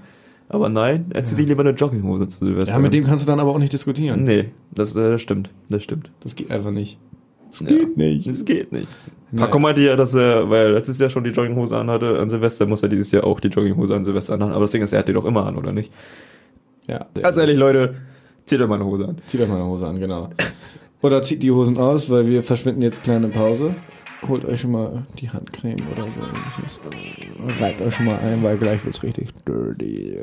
Aber nein, er zieht sich lieber eine Jogginghose zu Silvester. ja, mit dem kannst du dann aber auch nicht diskutieren. Nee, das, äh, das stimmt. Das stimmt. Das geht einfach nicht. Das Ja. geht nicht. Das geht nicht. Paco meinte ja, dass er, weil er letztes Jahr schon die Jogginghose anhatte, an Silvester muss er dieses Jahr auch die Jogginghose an Silvester anhaben. Aber das Ding ist, er hat die doch immer an, oder nicht? Ja. Ganz ehrlich, Leute, zieht euch mal eine Hose an. Zieht euch mal eine Hose an, genau. Oder zieht die Hosen aus, weil wir verschwinden jetzt kleine Pause. Holt euch schon mal die Handcreme oder so ähnliches. Reibt euch schon mal ein, weil gleich wird's richtig dirty.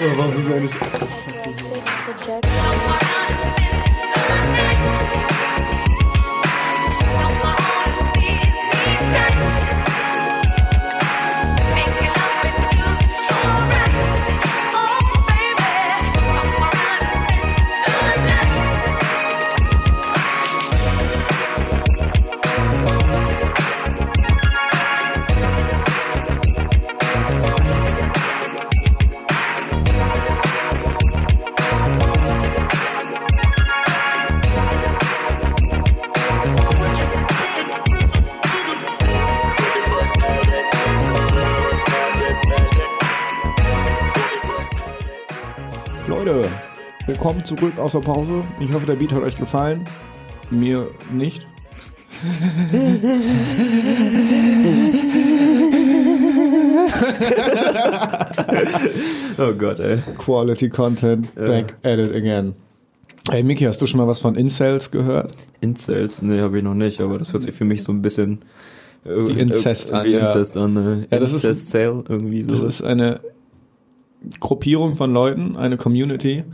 Ja, warum sind wir eigentlich Eclectic Productions. Willkommen zurück aus der Pause. Ich hoffe, der Beat hat euch gefallen. Mir nicht. Oh Gott, ey. Quality Content, back at it again. Hey Miki, hast du schon mal was von Incels gehört? Incels? Nee, habe ich noch nicht, aber das hört sich für mich so ein bisschen äh, Wie Inzest äh, an, Wie ja. Inzest an, äh, Ja, das ist- Incest Sale irgendwie so. Das ist eine Gruppierung von Leuten, eine Community.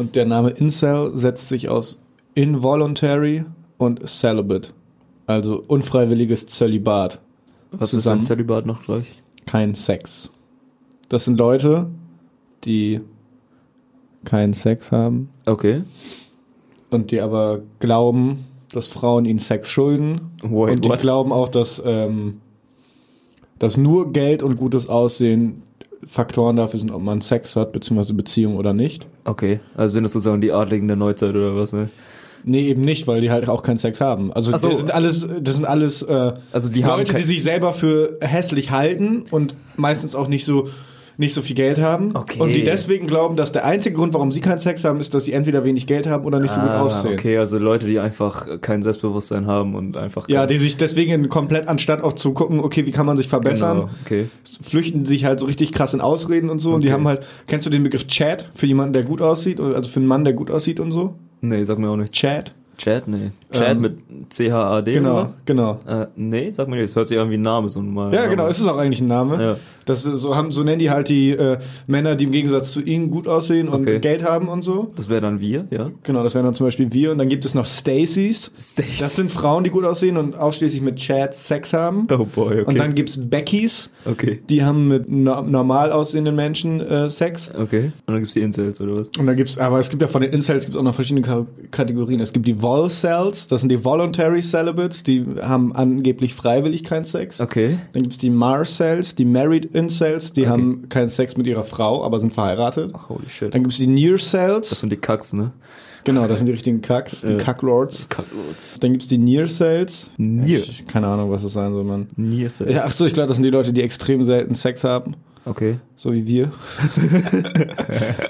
Und der Name Incel setzt sich aus Involuntary und Celibate. Also unfreiwilliges Zölibat. Was zusammen. ist ein Zölibat noch gleich? Kein Sex. Das sind Leute, die keinen Sex haben Okay. und die aber glauben, dass Frauen ihnen Sex schulden. Wait, und die what? glauben auch, dass, ähm, dass nur Geld und gutes Aussehen Faktoren dafür sind, ob man Sex hat, beziehungsweise Beziehung oder nicht. Okay. Also sind das sozusagen die Adligen der Neuzeit oder was, ne? Nee, eben nicht, weil die halt auch keinen Sex haben. Also so. das sind alles, das sind alles äh, Also die Leute, die sich selber für hässlich halten und meistens auch nicht so nicht so viel Geld haben Okay. und die deswegen glauben, dass der einzige Grund, warum sie keinen Sex haben, ist, dass sie entweder wenig Geld haben oder nicht so gut Ah, aussehen. Okay, also Leute, die einfach kein Selbstbewusstsein haben und einfach Ja, die sich deswegen komplett anstatt auch zu gucken, okay, wie kann man sich verbessern, Genau, okay. flüchten sich halt so richtig krass in Ausreden und so und die Okay. haben halt, kennst du den Begriff Chat für jemanden, der gut aussieht, also für einen Mann, der gut aussieht und so? Nee, sag mir auch nicht. Chat? Chat, nee. Chat Ähm, mit C-H-A-D Genau, oder was? genau. Äh, nee, sag mir nicht. Das hört sich an wie ein Name, so ein normaler Ja, Name. genau, es ist auch eigentlich ein Name. Ja. Das so haben so nennen die halt die äh, Männer, die im Gegensatz zu ihnen gut aussehen und Okay. Geld haben und so. Das wäre dann wir, ja? Genau, das wären dann zum Beispiel wir und dann gibt es noch Stacys. Stacy. Das sind Frauen, die gut aussehen und ausschließlich mit Chats Sex haben. Oh boy, okay. Und dann gibt's Beckys, okay. die haben mit no normal aussehenden Menschen äh, Sex. Okay. Und dann gibt's die Incels, oder was? Und dann gibt's, aber es gibt ja von den Incels gibt's auch noch verschiedene Ka Kategorien. Es gibt die Volcels, das sind die Voluntary Celibates, die haben angeblich freiwillig keinen Sex. Okay. Dann gibt's die Marcels, die Married Incels, die Okay. haben keinen Sex mit ihrer Frau, aber sind verheiratet. Holy shit. Dann gibt's die Near Das Cells. sind die Kacks, ne? Genau, das sind die richtigen Kacks, die Ja. Kacklords. Kacklords. Dann gibt's die Near Cells. Near? Ich, keine Ahnung, was es sein soll, man. Nie ist Ja, ach so, ich glaube, das sind die Leute, die extrem selten Sex haben. Okay. So wie wir.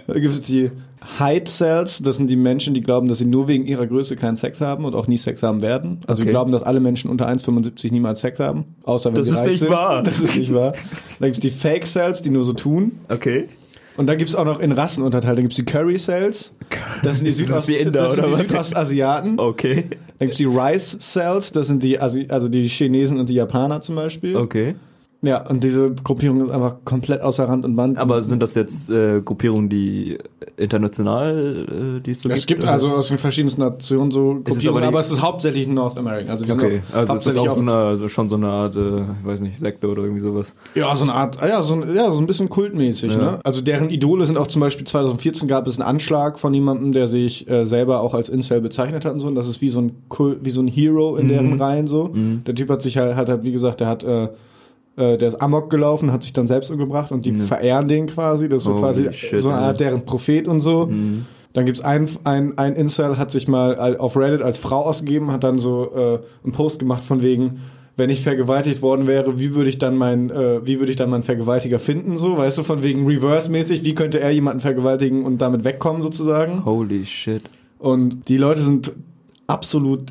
da gibt es die Height Cells, das sind die Menschen, die glauben, dass sie nur wegen ihrer Größe keinen Sex haben und auch nie Sex haben werden. Also die Okay. glauben, dass alle Menschen unter 1,75 niemals Sex haben. Außer wenn Das sie ist reich nicht sind. wahr. Das ist nicht wahr. Dann gibt es die Fake Cells, die nur so tun. Okay. Und dann gibt es auch noch in Rassen unterteilt. Dann gibt es die Curry Cells. Das sind die, Das ist Südost die Inder, das sind die? Südostasiaten. Okay. Dann gibt es die Rice Cells. Das sind die, Asi also die Chinesen und die Japaner zum Beispiel. Okay. Ja, und diese Gruppierung ist einfach komplett außer Rand und Band. Aber sind das jetzt äh, Gruppierungen, die international, äh, die es so Es gibt oder? also aus den verschiedensten Nationen so Es ist Gruppierungen, aber die- aber, es ist hauptsächlich in North America. Also Okay, also ist das hauptsächlich auch so eine, also schon so eine Art, äh, ich weiß nicht, Sekte oder irgendwie sowas. ja, so eine Art, ja, so ein, ja, so ein bisschen kultmäßig, Ja. ne? Also deren Idole sind auch zum Beispiel 2014 gab es einen Anschlag von jemandem, der sich äh, selber auch als Incel bezeichnet hat und so. Und das ist wie so ein Kult, wie so ein Hero in deren Mhm. Reihen so. Der Typ hat sich halt, hat halt, wie gesagt, der hat äh, äh, der ist Amok gelaufen, hat sich dann selbst umgebracht und die verehren den quasi. Das ist so Holy quasi shit, so eine. Art deren Prophet und so. Dann gibt's ein, ein, ein Incel, hat sich mal al- auf Reddit als Frau ausgegeben, hat dann so äh, einen Post gemacht von wegen, wenn ich vergewaltigt worden wäre, wie würde ich dann mein, äh, wie würde ich dann meinen Vergewaltiger finden, so, weißt du, von wegen Reverse-mäßig, wie könnte er jemanden vergewaltigen und damit wegkommen sozusagen. Holy shit. Und die Leute sind absolut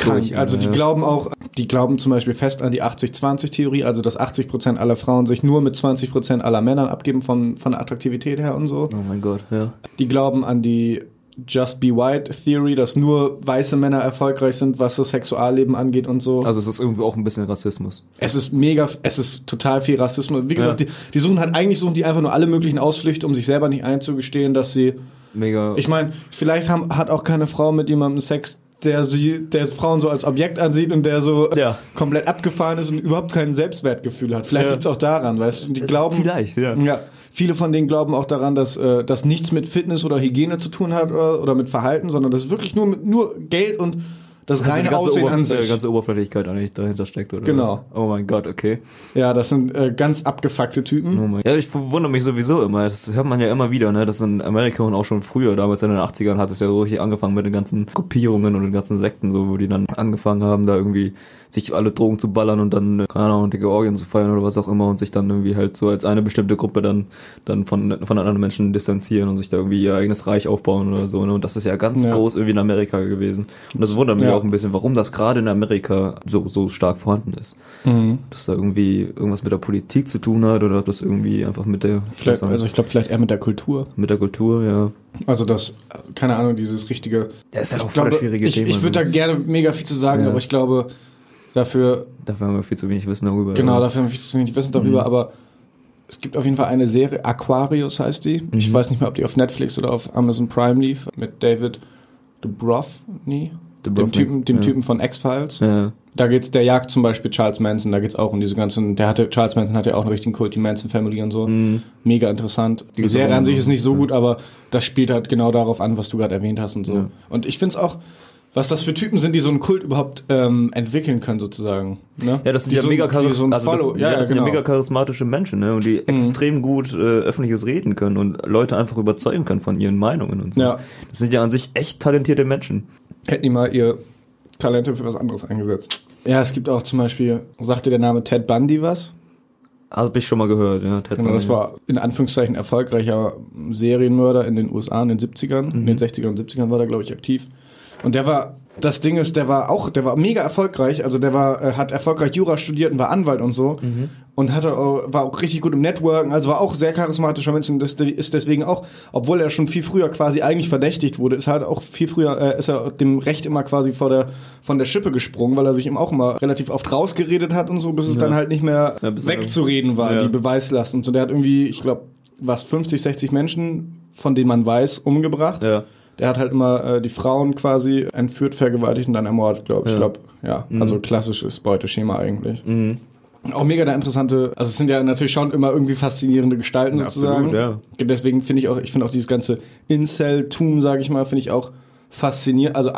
krank. Durch, also die ja. glauben auch, die glauben zum Beispiel fest an die 80-20-Theorie, also dass 80% aller Frauen sich nur mit 20% aller Männern abgeben von, von der Attraktivität her und so. Oh mein Gott, ja. Die glauben an die Just Be White Theory, dass nur weiße Männer erfolgreich sind, was das Sexualleben angeht und so. Also es ist irgendwie auch ein bisschen Rassismus. es ist mega, es ist total viel Rassismus. Wie gesagt, Ja. die, die suchen halt, eigentlich suchen die einfach nur alle möglichen Ausflüchte, um sich selber nicht einzugestehen, dass sie Mega. ich meine, vielleicht haben, hat auch keine Frau mit jemandem Sex, der sie, der Frauen so als Objekt ansieht und der so Ja. komplett abgefahren ist und überhaupt kein Selbstwertgefühl hat. Vielleicht Ja. liegt's auch daran, weißt du? Die glauben. Vielleicht, ja. Ja. Viele von denen glauben auch daran, dass äh, das nichts mit Fitness oder Hygiene zu tun hat oder, oder mit Verhalten, sondern dass wirklich nur mit nur Geld und das Also reine ganze, Aussehen Oberf an äh, sich. ganze Oberflächlichkeit eigentlich dahinter steckt, oder Genau. was? Oh mein Gott, okay. ja, das sind äh, ganz abgefuckte Typen. Oh mein ja, ich wundere mich sowieso immer. Das hört man ja immer wieder, ne? Das in Amerika und auch schon früher, damals in den 80ern hat es ja so richtig angefangen mit den ganzen Gruppierungen und den ganzen Sekten, so, wo die dann angefangen haben, da irgendwie sich alle Drogen zu ballern und dann, äh, keine Ahnung, dicke Orgien zu feiern oder was auch immer und sich dann irgendwie halt so als eine bestimmte Gruppe dann, dann von, von anderen Menschen distanzieren und sich da irgendwie ihr eigenes Reich aufbauen oder so, ne? Und das ist ja ganz Ja. groß irgendwie in Amerika gewesen. Und das wundert mich Ja. auch ein bisschen, warum das gerade in Amerika so, so stark vorhanden ist. Mhm. Dass da irgendwie irgendwas mit der Politik zu tun hat oder ob das irgendwie einfach mit der, ich Vielleicht, also ich glaube vielleicht eher mit der Kultur. mit der Kultur, ja. Also das, keine Ahnung, dieses richtige. Ja, ist halt ich auch voll glaube, schwierige ich, Thema, Ich würde so. da gerne mega viel zu sagen, Ja. aber ich glaube, dafür, Dafür haben wir viel zu wenig Wissen darüber. genau, ja. dafür haben wir viel zu wenig Wissen darüber, aber es gibt auf jeden Fall eine Serie, Aquarius heißt die. Mhm. Ich weiß nicht mehr, ob die auf Netflix oder auf Amazon Prime lief, mit David Dubrovny, dem Dubrovny, Typen, dem ja. Typen von X-Files. Ja. Da geht's, der jagt zum Beispiel Charles Manson, da geht's auch um diese ganzen, der hatte, Charles Manson hat ja auch einen richtigen Kult, die Manson Family und so. Mega interessant. Die, Mhm. ist Serie an sich ist nicht so gut, aber das spielt halt genau darauf an, was du gerade erwähnt hast und so. Ja. Und ich find's auch, was das für Typen sind, die so einen Kult überhaupt ähm, entwickeln können, sozusagen. Ne? Ja, das sind ja so, mega, die charis so ein also das, Follow, ja, das sind genau. ja mega charismatische Menschen, ne? Und die extrem gut äh, öffentliches reden können und Leute einfach überzeugen können von ihren Meinungen und so. Ja. Das sind ja an sich echt talentierte Menschen. Hätten die mal ihr Talente für was anderes eingesetzt. Ja, es gibt auch zum Beispiel, sagte der Name Ted Bundy was? Hab ich schon mal gehört, ja. Ted Genau, das Bundy. war in Anführungszeichen erfolgreicher Serienmörder in den USA in den 70ern. In den 60ern und 70ern war der, glaube ich, aktiv. Und der war, das Ding ist, der war auch, der war mega erfolgreich. Also der war, äh, hat erfolgreich Jura studiert und war Anwalt und so. Und hatte, auch- war auch richtig gut im Networken, also war auch sehr charismatischer Mensch und das ist deswegen auch, obwohl er schon viel früher quasi eigentlich verdächtigt wurde, ist halt auch viel früher, äh, ist er dem Recht immer quasi vor der, von der Schippe gesprungen, weil er sich ihm auch immer relativ oft rausgeredet hat und so, bis es Ja. dann halt nicht mehr Ja, wegzureden war, Ja. die Beweislast und so. Der hat irgendwie, ich glaube, was 50, 60 Menschen, von denen man weiß, umgebracht. Ja. Der hat halt immer äh, die Frauen quasi entführt, vergewaltigt und dann ermordet, glaube ich. Ja. Ich glaube, ja, also klassisches Beuteschema eigentlich. Mhm. Auch mega der interessante, also es sind ja natürlich schon immer irgendwie faszinierende Gestalten Ja, sozusagen. absolut, Deswegen finde ich auch, ich finde auch dieses ganze Incel-Tum, sage ich mal, finde ich auch faszinierend, also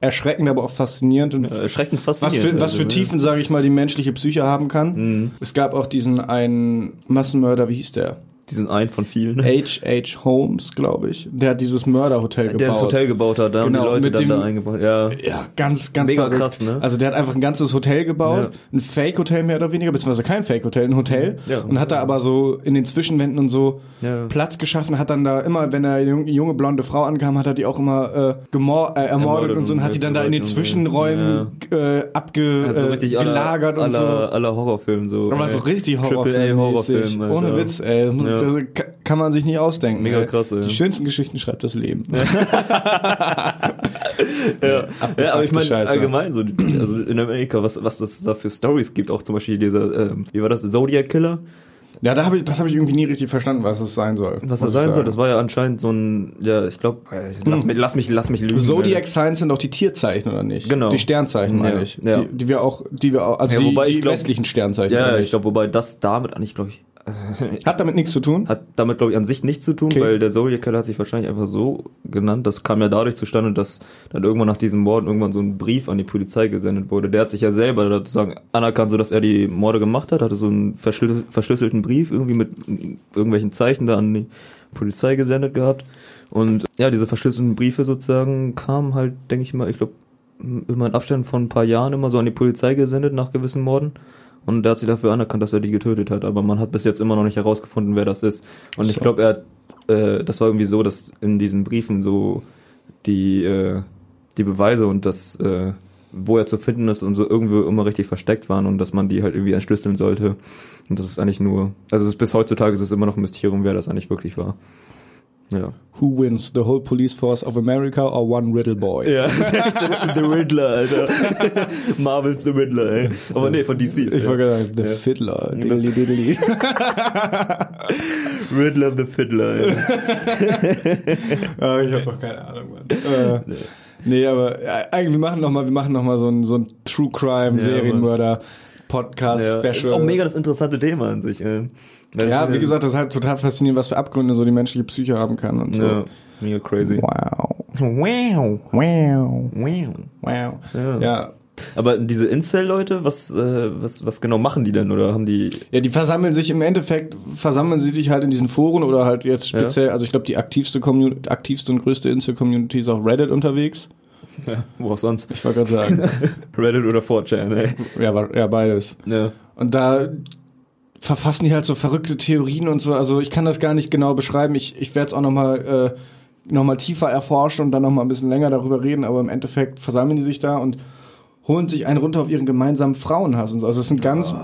erschreckend, aber auch faszinierend. Und Erschreckend was faszinierend. für, was für also, Tiefen, sage ich mal, die menschliche Psyche haben kann. Mhm. Es gab auch diesen einen Massenmörder, wie hieß der? Diesen einen von vielen. H.H. Holmes, glaube ich. Der hat dieses Mörderhotel gebaut. Der das Hotel gebaut hat, da haben Genau, die Leute mit dann dem- da eingebaut. Ja. Ja, ganz, ganz Mega verrückt. krass, ne? Also der hat einfach ein ganzes Hotel gebaut, Ja. ein Fake-Hotel mehr oder weniger, beziehungsweise kein Fake-Hotel, ein Hotel. Ja. und hat da aber so in den Zwischenwänden und so Ja. Platz geschaffen, hat dann da immer, wenn eine junge, junge blonde Frau ankam, hat er die auch immer äh, äh, ermordet, Ermordet und so und hat die dann da in den. Zwischenräumen äh, abge Also äh, und so. aller, aller Horrorfilm so. Aber so richtig Horrorfilm. Triple A Horrorfilm. Ohne Witz, ey. Muss- Ja. Das ka- kann man sich nicht ausdenken. Mega ey. krass, ey. Die schönsten Geschichten schreibt das Leben. Ja, ja aber ich meine allgemein so, also in Amerika, was was das da für Stories gibt, auch zum Beispiel dieser, ähm, wie war das, Zodiac Killer, Ja, da hab ich, das habe ich irgendwie nie richtig verstanden, was es sein soll. was das ich sein soll. Das war ja anscheinend so ein, ja, ich glaube, lass mich, lass mich, lass mich lügen. Zodiac Signs sind auch die Tierzeichen, oder nicht? Genau. Die Sternzeichen, meine Ja, ich. ja. Die, die wir auch, die wir auch, also Ja, die, die ich glaub- westlichen Sternzeichen. Ja, ja, ich glaube, wobei das damit eigentlich, glaube ich, also, Hat damit nichts zu tun? hat damit, glaube ich, an sich nichts zu tun, Okay. weil der Zodiac Killer hat sich wahrscheinlich einfach so genannt. Das kam ja dadurch zustande, dass dann irgendwann nach diesem Morden irgendwann so ein Brief an die Polizei gesendet wurde. Der hat sich ja selber sozusagen anerkannt, so dass er die Morde gemacht hat, hatte so einen verschlüssel- verschlüsselten Brief irgendwie mit irgendwelchen Zeichen da an die Polizei gesendet gehabt. Und ja, diese verschlüsselten Briefe sozusagen kamen halt, denke ich mal, ich glaube, immer in Abständen von ein paar Jahren immer so an die Polizei gesendet nach gewissen Morden. Und der hat sich dafür anerkannt, dass er die getötet hat. Aber man hat bis jetzt immer noch nicht herausgefunden, wer das ist. Und ich So. glaube, er hat, äh, das war irgendwie so, dass in diesen Briefen so die, äh, die Beweise und das, äh, wo er zu finden ist und so irgendwo immer richtig versteckt waren und dass man die halt irgendwie entschlüsseln sollte. Und das ist eigentlich nur, also bis heutzutage ist es immer noch ein Mysterium, wer das eigentlich wirklich war. Ja. Who wins, the whole police force of America or one Riddle Boy? Ja, The Riddler, Alter. Marvel's The Riddler, ey. Aber nee, von DC ist Ich wollte sagen, the Ja. Fiddler. Diddly diddly. Riddler the Fiddler, ey. Ich habe noch keine Ahnung, Mann. Äh, nee, aber äh, eigentlich, wir machen noch mal, wir machen noch mal so ein, so ein True Crime Ja, Serienmörder Podcast Ja, Special. ist auch mega das interessante Thema an sich, ey. Das Ja, wie gesagt, das ist halt total faszinierend, was für Abgründe so die menschliche Psyche haben kann und so. Ja, mega crazy. Wow. Wow. Wow. Wow. Wow. Ja. Ja. Aber diese Incel-Leute, was, äh, was, was genau machen die denn? Oder haben die. Ja, die versammeln sich im Endeffekt, versammeln sie sich halt in diesen Foren oder halt jetzt Ja. speziell, also ich glaube, die aktivste Community, aktivste und größte Insel-Community ist auf Reddit unterwegs. Ja, wo auch sonst? Ich wollte gerade sagen. Reddit oder 4chan, ey. ja, war- ja, beides. Ja. Und da verfassen die halt so verrückte Theorien und so. Also ich kann das gar nicht genau beschreiben. Ich, ich werde es auch nochmal äh, noch mal tiefer erforschen und dann nochmal ein bisschen länger darüber reden. Aber im Endeffekt versammeln die sich da und holen sich einen runter auf ihren gemeinsamen Frauenhass und so. Also es sind ganz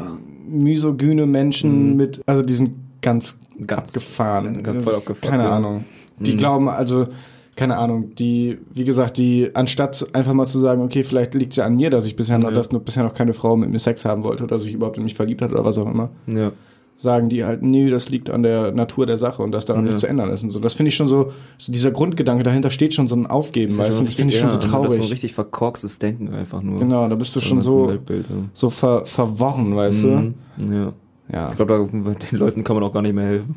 misogyne Menschen mit, also die sind ganz, Ganz- abgefahren. ganz voll abgefuckt, Keine ja. Ahnung. Die glauben also, keine Ahnung, die, wie gesagt, die, anstatt einfach mal zu sagen, okay, vielleicht liegt es ja an mir, dass ich bisher noch, Ja. dass nur bisher noch keine Frau mit mir Sex haben wollte oder sich überhaupt in mich verliebt hat oder was auch immer, Ja. sagen die halt, nee, das liegt an der Natur der Sache und dass daran Ja. nichts zu ändern ist und so. Das finde ich schon so, so, dieser Grundgedanke dahinter steht schon so ein Aufgeben, weißt du, das finde ich schon so Das ist traurig. so ein richtig verkorkstes Denken einfach nur. genau, da bist du schon so, Weltbild, ja. so ver, verworren, weißt Mhm. Ja. du? Ja, Ich glaube, den Leuten kann man auch gar nicht mehr helfen.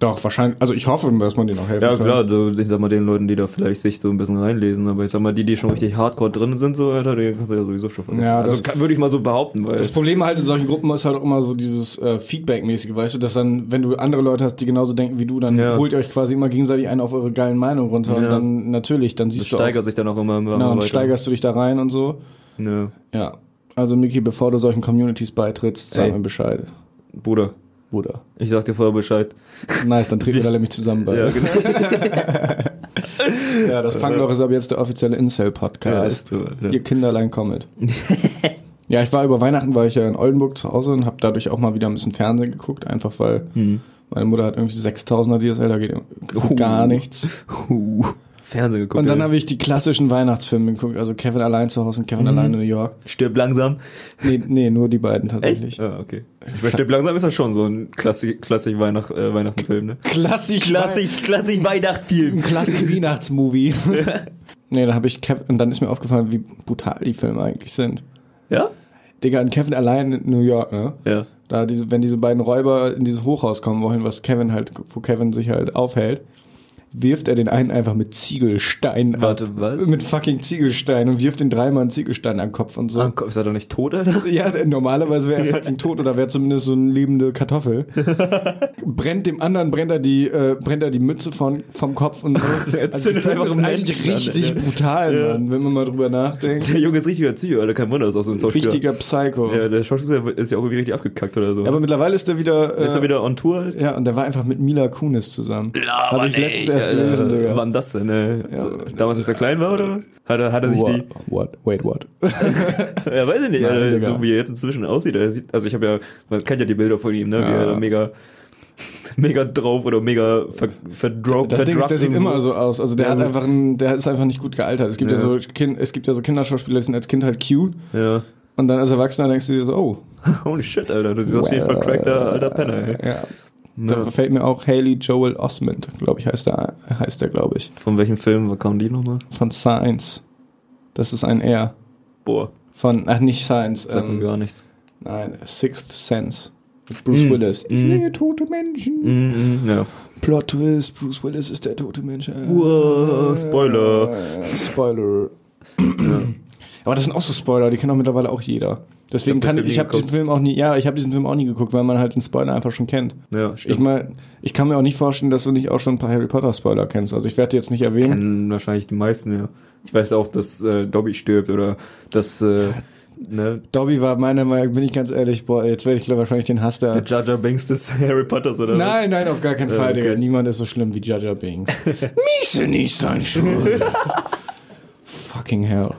Doch, wahrscheinlich, also ich hoffe, dass man denen auch helfen Ja, kann. klar, so, ich sag mal, den Leuten, die da vielleicht sich so ein bisschen reinlesen, aber ich sag mal, die, die schon richtig hardcore drin sind, so, Alter, die kannst du ja sowieso schon vergessen. Ja, also das- würde ich mal so behaupten, weil. Das Problem halt in solchen Gruppen ist halt auch immer so dieses äh, Feedback-mäßige, weißt du, dass dann, wenn du andere Leute hast, die genauso denken wie du, dann Ja. holt ihr euch quasi immer gegenseitig einen auf eure geilen Meinungen runter und Ja. dann natürlich, dann das siehst du auch, steigert sich dann auch immer, immer genau, dann steigerst du dich da rein und so. Ja. Ja. Also Miki, bevor du solchen Communities beitrittst, sag Ey. mir Bescheid, Bruder, Bruder. ich sag dir vorher Bescheid. Nice, dann treten wir da nämlich zusammen bei. Ja, genau. Ja, das Fangloch ist aber jetzt der offizielle Ja, Incel-Podcast. ist so, ja. Ihr Kinderlein kommet. ja, ich war über Weihnachten, war ich ja in Oldenburg zu Hause und habe dadurch auch mal wieder ein bisschen Fernsehen geguckt, einfach weil Hm. meine Mutter hat irgendwie 6000er DSL, da geht Oh. gar nichts. Huh. Fernsehen geguckt. Und dann habe ich die klassischen Weihnachtsfilme geguckt, also Kevin allein zu Hause und Kevin allein in New York. Stirb langsam. Nee, nee, nur die beiden tatsächlich. Ah, okay. Ich meine, Stirb langsam ist ja schon so ein klassisch, klassisch Weihnacht, äh, Weihnachtenfilm, ne? Klassisch, Klassisch, klassisch Weihnachtsfilm. ein klassisch Weihnachtsmovie. nee, da habe ich Kevin, und dann ist mir aufgefallen, wie brutal die Filme eigentlich sind. Ja? Digga, und Kevin allein in New York, ne? Ja. Da diese, wenn diese beiden Räuber in dieses Hochhaus kommen wollen, was Kevin halt, wo Kevin sich halt aufhält. Wirft er den einen einfach mit Ziegelstein Warte, ab. was? Mit fucking Ziegelstein und wirft den dreimal einen Ziegelstein am Kopf und so. Ah, Ist er doch nicht tot, Alter? Ja, normalerweise wäre er fucking tot oder wäre zumindest so eine lebende Kartoffel. brennt dem anderen, brennt er die, äh, brennt er die Mütze von, vom Kopf und so. Also, ist eigentlich Menschen an, richtig Alter. brutal, Ja. Mann, wenn man mal drüber nachdenkt. Der Junge ist richtiger Psycho, Alter. Kein Wunder, dass auch so ein Schauspieler. Richtiger Psycho. Ja, der Schauspieler ist ja auch irgendwie richtig abgekackt oder so. Aber mittlerweile ist er wieder. Äh, ist er wieder on Tour? Ja, und der war einfach mit Mila Kunis zusammen. Aber Habe ich erst gelesen, Digga. Wann das denn? Äh, so, damals, als er klein war, oder was? Hat er, hat er sich What? die... What? Wait, what? Ja, weiß ich nicht, Nein, Alter, so wie er jetzt inzwischen aussieht. Sieht, also ich habe ja, man kennt ja die Bilder von ihm, ne? Wie Ja. er da mega, mega drauf oder mega ver, verdrop, Das Ding ist, verdruppt der sieht immer so aus. Also der Ja, hat einfach ein, der ist einfach nicht gut gealtert. Es gibt ja, Ja. so kind, es gibt ja so Kinderschauspieler, die sind als Kind halt cute Ja. und dann als Erwachsener denkst du dir so, oh. Holy shit, Alter. Du siehst aus wie ein vercrackter alter Penner, ey. Ja. Da fällt mir auch Haley Joel Osment, glaube ich, heißt der, heißt der, glaube ich. Von welchem Film kam die nochmal? Von Science. Das ist ein R. Boah, Von, ach, nicht Science. sagt mir Ähm, gar nichts. nein, Sixth Sense. Bruce Mm, Willis. Ich mm. sehe tote Menschen. Mhm, ja. Plot Twist, Bruce Willis ist der tote Mensch. Wow, Spoiler. Spoiler. Aber das sind auch so Spoiler, die kennt auch mittlerweile auch jeder. Deswegen Ich kann ich, ich habe diesen. Film auch nie, ja, ich habe diesen Film auch nie geguckt, weil man halt den Spoiler einfach schon kennt. Ja, Ich stimmt. meine, ich kann mir auch nicht vorstellen, dass du nicht auch schon ein paar Harry Potter Spoiler kennst. Also ich werde jetzt nicht erwähnen. kennen wahrscheinlich die meisten, ja. Ich weiß auch, dass äh, Dobby stirbt oder dass äh, ne, Dobby war meiner Meinung, bin ich ganz ehrlich, boah, jetzt werde ich glaub, wahrscheinlich den Hass der. der Jar Jar Binks des Harry Potters oder Nein, nein, auf gar keinen Fall, okay. Digga. Niemand ist so schlimm wie Jaja Binks. Miese nicht sein Schuld. Fucking hell.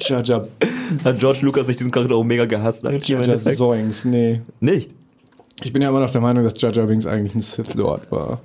Jaja? Hat George Lucas nicht diesen Charakter auch mega gehasst? Jaja Endeffekt? Zoinks, nee. Nicht? Ich bin ja immer noch der Meinung, dass Jaja Binks eigentlich ein Sith Lord war.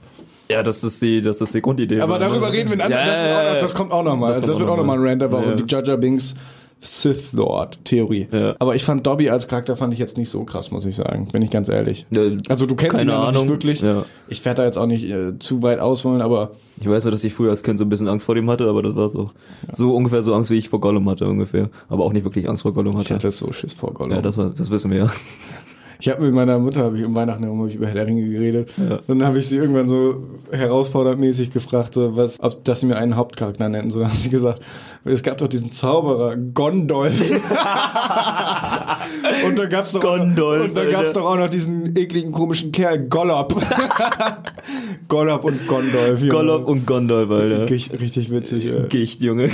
Ja, das ist die, das ist die Grundidee. Aber darüber reden wir ein Ja, anderes. das, auch das kommt auch nochmal. Das kommt das wird auch auch noch nochmal ein. Rant, warum Ja. die Jaja Binks Sith Lord Theorie. Ja. Aber ich fand Dobby als Charakter fand ich jetzt nicht so krass, muss ich sagen. Bin ich ganz ehrlich. Ja, Also du kennst ihn ja nicht wirklich. Ja. Ich werde da jetzt auch nicht äh, zu weit ausholen, aber Ich weiß ja, dass ich früher als Kind so ein bisschen Angst vor dem hatte, aber das war so. So ungefähr so Angst, wie ich vor Gollum hatte, ungefähr. Aber auch nicht wirklich Angst vor Gollum ich hatte. hatte so Schiss vor Gollum. Ja, das, war, das wissen wir ja. Ich habe mit meiner Mutter hab ich um Weihnachten herum ich über Herr der Ringe geredet. Und dann habe ich sie irgendwann so herausforderndmäßig gefragt, so was, ob, dass sie mir einen Hauptcharakter nennen. So dann hat sie gesagt, es gab doch diesen Zauberer Gondolf. und da gab's doch Gondolf, und gab's doch auch noch diesen ekligen komischen Kerl Gollop. Gollop und Gondolf. Junge. Gollum und Gondor, Alter. Gicht, richtig witzig. Ey. Gicht, Junge.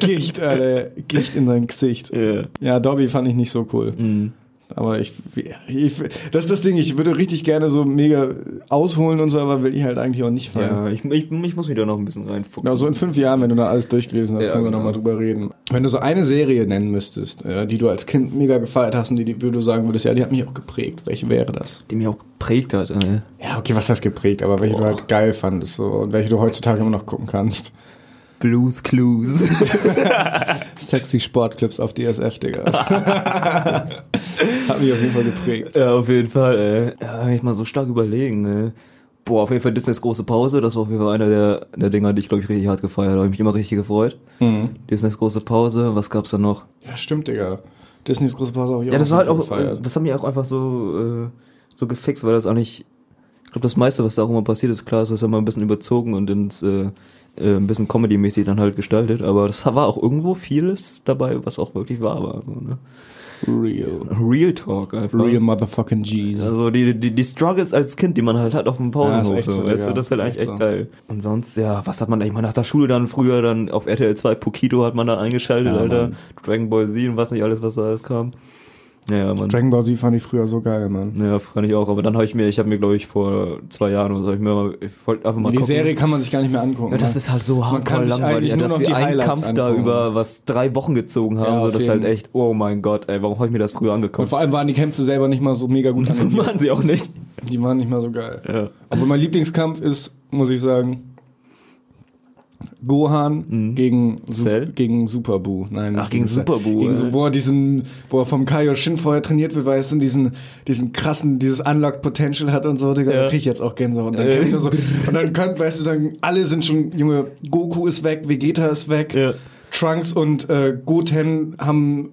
Gicht, Alter. Gicht in sein Gesicht. ja. Ja, Dobby fand ich nicht so cool. Mhm. Aber ich, ich, das ist das Ding, ich würde richtig gerne so mega ausholen und so, aber will ich halt eigentlich auch nicht fallen. Ja, ich, ich, ich muss mich da noch ein bisschen reinfuchsen. Genau, so in fünf Jahren, wenn du da alles durchgelesen hast, Ja, können wir genau. nochmal drüber reden. Wenn du so eine Serie nennen müsstest, die du als Kind mega gefeiert hast und die, die du sagen würdest, ja, die hat mich auch geprägt, welche wäre das? die mich auch geprägt hat. Äh. Ja, okay, was heißt geprägt, aber welche du halt geil fandest so, und welche du heutzutage immer noch gucken kannst. Blues Clues. Sexy Sportclips auf DSF, Digga. hat mich auf jeden Fall geprägt. ja, auf jeden Fall, ey. Ja, ich mal so stark überlegen, ey. Boah, auf jeden Fall Disneys große Pause, das war auf jeden Fall einer der, der Dinger, die ich glaube ich richtig hart gefeiert habe. Ich mich immer richtig gefreut. Mhm. Disneys große Pause, was gab's da noch? Ja, stimmt, Digga. Disneys große Pause ich Ja, das war halt auch, gefeiert. das hat mich auch einfach so, äh, so gefixt, weil das auch nicht, ich glaube, das meiste, was da auch immer passiert ist, klar, ist das immer ein bisschen überzogen und ins, äh, äh, ein bisschen Comedy-mäßig dann halt gestaltet, aber das war auch irgendwo vieles dabei, was auch wirklich wahr war, so, ne? Real. Real Talk einfach. Real motherfucking G's. Also die, die, die Struggles als Kind, die man halt hat auf dem Ja, Pausenhof, echt so, so, weißt ja. du, das ist halt eigentlich echt echt so. geil. Und sonst, ja, was hat man eigentlich mal nach der Schule dann früher dann auf RTL 2 Pokito hat man dann eingeschaltet, Ja, Alter. Mann. Dragon Ball Z und was nicht alles, was da alles kam. Ja, man. Dragon Ball Z fand ich früher so geil, Mann. Ja, fand ich auch. Aber dann habe ich mir, ich habe mir, glaube ich, vor zwei Jahren oder so, ich mir mal, ich wollte einfach mal Die gucken. Serie kann man sich gar nicht mehr angucken. ja, das ne? ist halt so Man kann hardcore langweilig, nur dass noch die einen Highlights Kampf da angucken. über was drei Wochen gezogen haben. Ja, so, das ist halt echt, oh mein Gott, ey, warum habe ich mir das früher Und angeguckt? vor allem waren die Kämpfe selber nicht mal so mega gut animiert. Machen sie auch nicht. Die waren nicht mal so geil. Ja. Obwohl mein Lieblingskampf ist, muss ich sagen, Gohan gegen, Su Cell? gegen Super Buu. Nein, Ach, gegen Cell. Super Buu, Gegen so, wo er diesen, wo er vom Kaioshin vorher trainiert wird, weißt du, und diesen, diesen krassen, dieses Unlock Potential hat und so, Digga, Ja. da krieg ich jetzt auch Gänsehaut. Und dann Äh. kämpft er so, und dann könnt, weißt du, dann, alle sind schon, Junge, Goku ist weg, Vegeta ist weg, Ja. Trunks und äh, Goten haben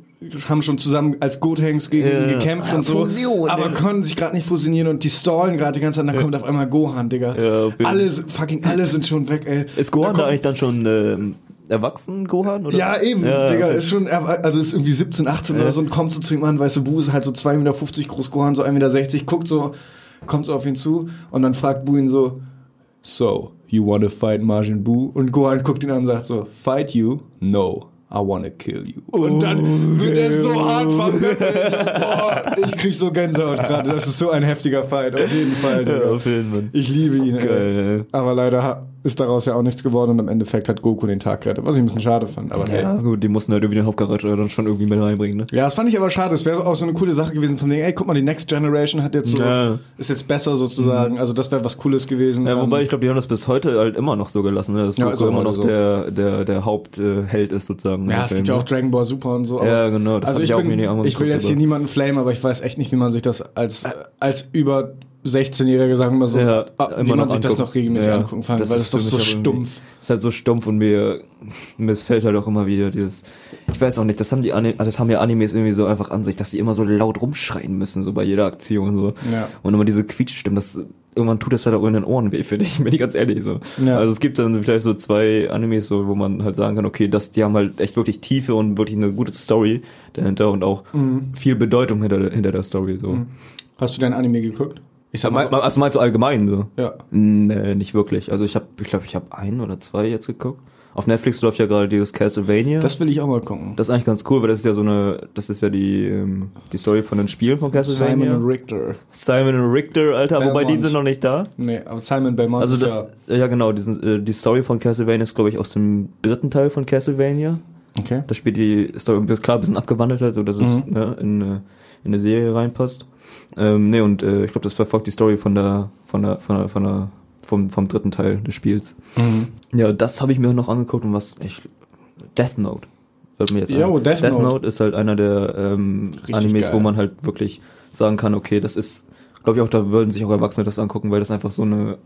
haben schon zusammen als Gotenks gegen ihn Ja. gekämpft Ja, und so, Fusion, aber ne? konnten sich gerade nicht fusionieren und die stallen gerade die ganze Zeit, dann kommt auf einmal Gohan, Digga. Ja, alle, fucking alle sind schon weg, ey. Ist Gohan Da da eigentlich dann schon ähm, erwachsen, Gohan? Oder? Ja, eben, Ja, Digga, okay. ist schon, also ist irgendwie 17, 18 oder so und kommt so zu ihm an, weißt du, Bu ist halt so 2,50 Meter groß, Gohan so 1,60 Meter, guckt so, kommt so auf ihn zu und dann fragt Bu ihn so, so, you wanna fight Majin Bu? Und Gohan guckt ihn an und sagt so, fight you? No. I wanna kill you. Und dann wird er so hart vermittelt. Boah, ich krieg so Gänsehaut gerade. Das ist so ein heftiger Fight, auf jeden Fall. Ja, auf jeden Fall. Ich liebe ihn. ey. Geil, Aber leider ist daraus ja auch nichts geworden und im Endeffekt hat Goku den Tag gerettet, was ich ein bisschen schade fand. Aber hey. Ja, gut, die mussten halt irgendwie den Hauptcharakter dann schon irgendwie mit reinbringen, ne? Ja, das fand ich aber schade. Es wäre auch so eine coole Sache gewesen von denen, ey, guck mal, die Next Generation hat jetzt so, Ja. ist jetzt besser sozusagen. Also das wäre was Cooles gewesen. Ja, wobei Ähm, ich glaube, die haben das bis heute halt immer noch so gelassen, ne? Dass Ja, Goku ist auch immer noch so. der, der, der Hauptheld ist sozusagen. ja, es Film, gibt ja ne? auch Dragon Ball Super und so. Ja, genau, das also hab ich, ich auch bin, mir nicht einmal ich will jetzt hier aber- niemanden flamen, aber ich weiß echt nicht, wie man sich das als, als über 16-Jähriger, sagen wir so, Ja, ah, wie immer man sich das angucken. noch regelmäßig Ja, angucken kann, das weil ist es doch so stumpf. Ist halt so stumpf und mir, mir fällt halt auch immer wieder dieses, ich weiß auch nicht, das haben die Ani- das haben ja Animes irgendwie so einfach an sich, dass sie immer so laut rumschreien müssen, so bei jeder Aktion, so. Ja. Und immer diese Quietschstimmen, das, irgendwann tut das halt auch in den Ohren weh, finde ich, bin ich ganz ehrlich, so. Ja. Also es gibt dann vielleicht so zwei Animes, so, wo man halt sagen kann, okay, das, die haben halt echt wirklich Tiefe und wirklich eine gute Story dahinter und auch Mhm. viel Bedeutung hinter, hinter der Story, so. Hast du dein Anime geguckt? Ich sag mal, also meinst du allgemein, so? ja. Nee, nicht wirklich. Also ich habe, ich glaube, ich habe ein oder zwei jetzt geguckt. Auf Netflix läuft ja gerade dieses Castlevania. Das will ich auch mal gucken. das ist eigentlich ganz cool, weil das ist ja so eine, das ist ja die, ähm, die Story von den Spielen von Simon Castlevania. und Richter. Simon Richter, Alter, wobei die Belmont. sind noch nicht da. Nee, aber Simon Belmont Also das, ja... ja genau, diesen, äh, die Story von Castlevania ist, glaube ich, aus dem dritten Teil von Castlevania. Okay. Da spielt die Story ist klar ein bisschen abgewandelt halt, so dass es Mhm. ne, in, äh, in eine Serie reinpasst. Ähm, nee, und äh, ich glaube, das verfolgt die Story von der, von der, von der, von der, vom, vom dritten Teil des Spiels. Mhm. Ja, das habe ich mir noch angeguckt und was ich Death Note. Fällt mir jetzt Jo, ein. Death Note. ist halt einer der ähm, Animes, geil. wo man halt wirklich sagen kann, okay, das ist, glaube ich auch, da würden sich auch Erwachsene das angucken, weil das einfach so eine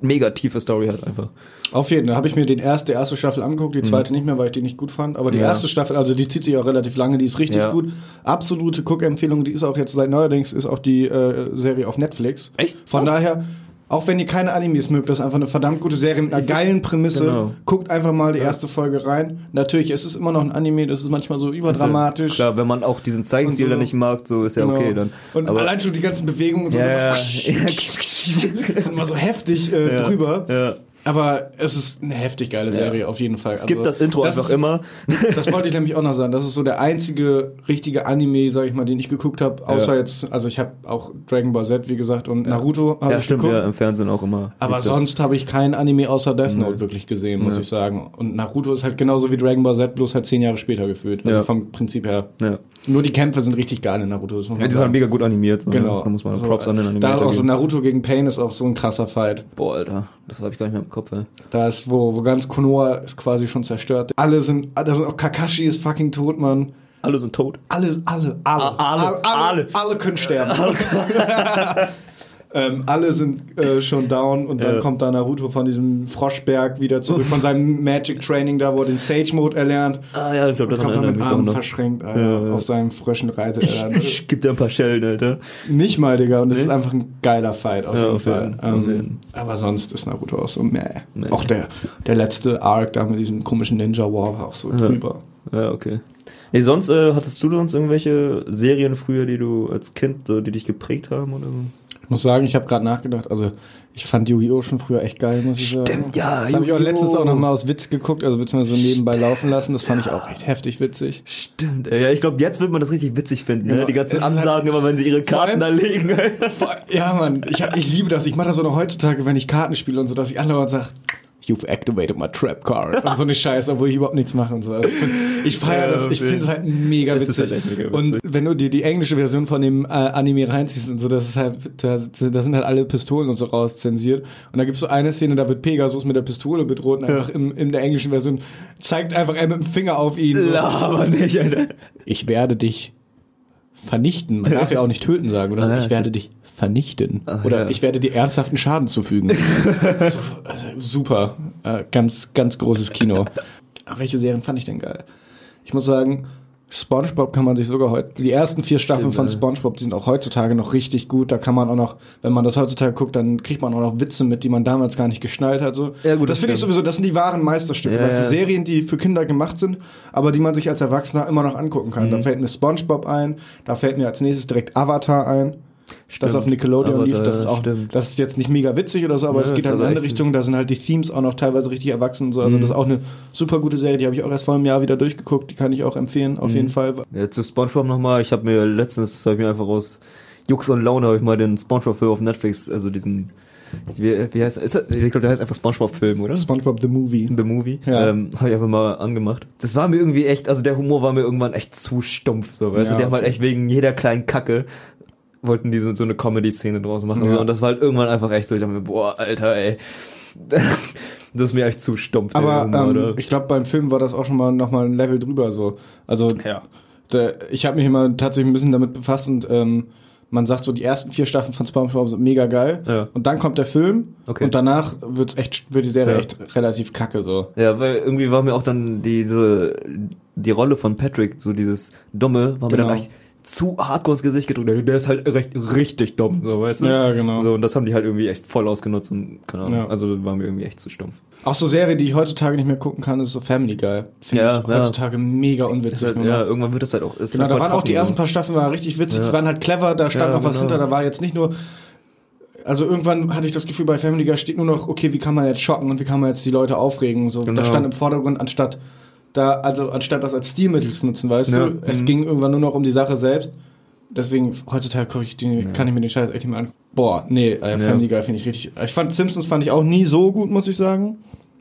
mega tiefe Story hat einfach. Auf jeden Fall habe ich mir den erst, die erste Staffel angeguckt, die zweite nicht mehr, weil ich die nicht gut fand. Aber die Mhm. Ja. erste Staffel, also die zieht sich auch relativ lange, die ist richtig Ja. gut. Absolute Guck-Empfehlung, die ist auch jetzt seit neuerdings ist auch die äh, Serie auf Netflix. Echt? Von Oh. daher, auch wenn ihr keine Animes mögt, das ist einfach eine verdammt gute Serie mit einer geilen Prämisse. Genau. Guckt einfach mal die erste Folge rein. Natürlich, es ist immer noch ein Anime, das ist manchmal so überdramatisch. Klar, wenn man auch diesen Zeichenstil so. dann nicht mag, so ist ja Genau. okay dann. Und Aber- allein schon die ganzen Bewegungen und so Ja, sind ja. immer so, sind immer so heftig äh, Ja, drüber. ja. Aber es ist eine heftig geile Serie, auf jeden Fall. Es gibt Also, das Intro einfach ist, immer. Das wollte ich nämlich auch noch sagen. Das ist so der einzige richtige Anime, sag ich mal, den ich geguckt habe. Außer Ja. jetzt, also ich habe auch Dragon Ball Z, wie gesagt, und Naruto habe Ja, ich stimmt, geguckt. ja, im Fernsehen auch immer. Aber das. sonst habe ich kein Anime außer Death Note Nee. wirklich gesehen, muss Ja. ich sagen. Und Naruto ist halt genauso wie Dragon Ball Z, bloß halt zehn Jahre später gefühlt. Also Ja. vom Prinzip her. Ja. Nur die Kämpfe sind richtig geil in Naruto. Ja, die sind mega gut animiert. So, Genau. Ne? Da muss man So, Props an den Da Animator auch so geben. Naruto gegen Pain ist auch so ein krasser Fight. Boah, Alter, das habe ich gar nicht mehr im Kopf, ey. Da ist, wo, wo ganz Konoha ist quasi schon zerstört. Alle sind, da sind auch Kakashi ist fucking tot, Mann. Alle sind tot. Alle, alle, alle, A- alle, alle, alle. alle können sterben. ähm, alle sind äh, schon down und dann Ja. kommt da Naruto von diesem Froschberg wieder zurück, von seinem Magic Training da, wo er den Sage Mode erlernt. Ah ja, ich glaube, Kommt dann mit Armen verschränkt, Alter, Ja, ja. auf seinem fröschen reitet er dann. Ich geb dir ein paar Schellen, Alter. Nicht mal, Digga, und es ist einfach ein geiler Fight auf jeden auf Fall. jeden- Ähm, jeden. aber sonst ist Naruto auch so meh. Nee. Auch der, der letzte Arc da mit diesem komischen Ninja War war auch so drüber. Ja, okay. Nee, sonst, äh, hattest du sonst irgendwelche Serien früher, die du als Kind, so, die dich geprägt haben oder so? Ich muss sagen, ich habe gerade nachgedacht, also ich fand Yu-Gi-Oh! schon früher echt geil, muss ich sagen. Stimmt, ja, Das habe ich auch letztens auch noch mal aus Witz geguckt, also beziehungsweise so nebenbei laufen lassen. Das fand ich auch echt heftig witzig. Stimmt. ey. Ja, ich glaube, jetzt wird man das richtig witzig finden, Genau. ne? Die ganzen halt- Ansagen immer, wenn sie ihre Karten da allem- legen. Vor- Ja, Mann, ich, ich liebe das. Ich mache das auch noch heutzutage, wenn ich Karten spiele und so, dass ich andauernd sage, You've activated my trap card. Und so eine Scheiße, obwohl ich überhaupt nichts mache und so. Also ich find- ich feiere das, ich finde es halt mega witzig. ist halt echt mega Und witzig. wenn du dir die englische Version von dem äh, Anime reinziehst und so, das ist halt, da, da sind halt alle Pistolen und so rauszensiert. Und da gibt's so eine Szene, da wird Pegasus mit der Pistole bedroht und einfach im, in der englischen Version zeigt einfach er mit dem Finger auf ihn. So, aber nicht, Alter. ich werde dich vernichten. Man darf ja auch nicht töten sagen. Oder so, ja, ich werde dich vernichten. Ach, oder ja. ich werde dir ernsthaften Schaden zufügen. also, super. Äh, ganz, ganz großes Kino. Aber welche Serien fand ich denn geil? Ich muss sagen, SpongeBob kann man sich sogar heute, die ersten vier Staffeln Stimmt, von. SpongeBob, die sind auch heutzutage noch richtig gut. Da kann man auch noch, wenn man das heutzutage guckt, dann kriegt man auch noch Witze mit, die man damals gar nicht geschnallt hat. So. Ja, gut, das das finde ich sowieso, das sind die wahren Meisterstücke. Ja, weißt du, ja. Serien, die für Kinder gemacht sind, aber die man sich als Erwachsener immer noch angucken kann. Mhm. Da fällt mir SpongeBob ein, da fällt mir als nächstes direkt Avatar ein. Das Stimmt. auf Nickelodeon lief, das ist ja, auch, stimmt. das ist jetzt nicht mega witzig oder so, aber Ja, es geht ist halt in eine andere Richtung. Da sind halt die Themes auch noch teilweise richtig erwachsen und so. Also Mhm. das ist auch eine super gute Serie, die habe ich auch erst vor einem Jahr wieder durchgeguckt. Die kann ich auch empfehlen, Mhm. auf jeden Fall. Ja, zu Spongebob nochmal, ich habe mir letztens, habe ich mir einfach aus Jux und Laune, habe ich mal den Spongebob-Film auf Netflix, also diesen, wie, wie heißt ist das, ich glaube, der heißt einfach Spongebob-Film, oder? SpongeBob the Movie. The Movie, Ja. ähm, habe ich einfach mal angemacht. Das war mir irgendwie echt, also der Humor war mir irgendwann echt zu stumpf, so, weißt Ja, du, die haben halt echt wegen jeder kleinen Kacke wollten die so, so eine Comedy-Szene draus machen Ja. und das war halt irgendwann einfach echt so, ich dachte mir, boah, Alter, ey, das ist mir echt zu stumpf, Aber ähm, ich glaube, beim Film war das auch schon mal nochmal ein Level drüber so. Also Ja. der, ich habe mich immer tatsächlich ein bisschen damit befasst und ähm, man sagt so, die ersten vier Staffeln von SpongeBob sind mega geil. Ja. Und dann kommt der Film Okay. und danach wird's echt, wird die Serie Ja. echt relativ kacke so. Ja, weil irgendwie war mir auch dann diese, die Rolle von Patrick, so dieses Dumme, war mir Genau. dann echt zu hardcore ins Gesicht gedrückt. Der ist halt recht, richtig dumm, so, weißt du? Ja, genau. So, und das haben die halt irgendwie echt voll ausgenutzt und, keine Ahnung, Ja. also war mir irgendwie echt zu stumpf. Auch so Serie, die ich heutzutage nicht mehr gucken kann, ist so Family Guy. Finde Ja, ich ja. heutzutage mega unwitzig. halt, ja, irgendwann wird das halt auch, ist Genau, halt da waren auch die ersten paar Staffeln waren richtig witzig, die waren halt clever, da stand noch was genau. hinter, da war jetzt nicht nur also irgendwann hatte ich das Gefühl, bei Family Guy steht nur noch, okay, wie kann man jetzt schocken und wie kann man jetzt die Leute aufregen, so, Genau. das stand im Vordergrund, anstatt da, also anstatt das als Stilmittel zu nutzen, weißt Ja. du, es Mhm. ging irgendwann nur noch um die Sache selbst, deswegen, heutzutage ich den, kann ich mir den Scheiß echt nicht mehr an. Boah, nee, äh, Family Guy finde ich richtig, ich fand Simpsons fand ich auch nie so gut, muss ich sagen.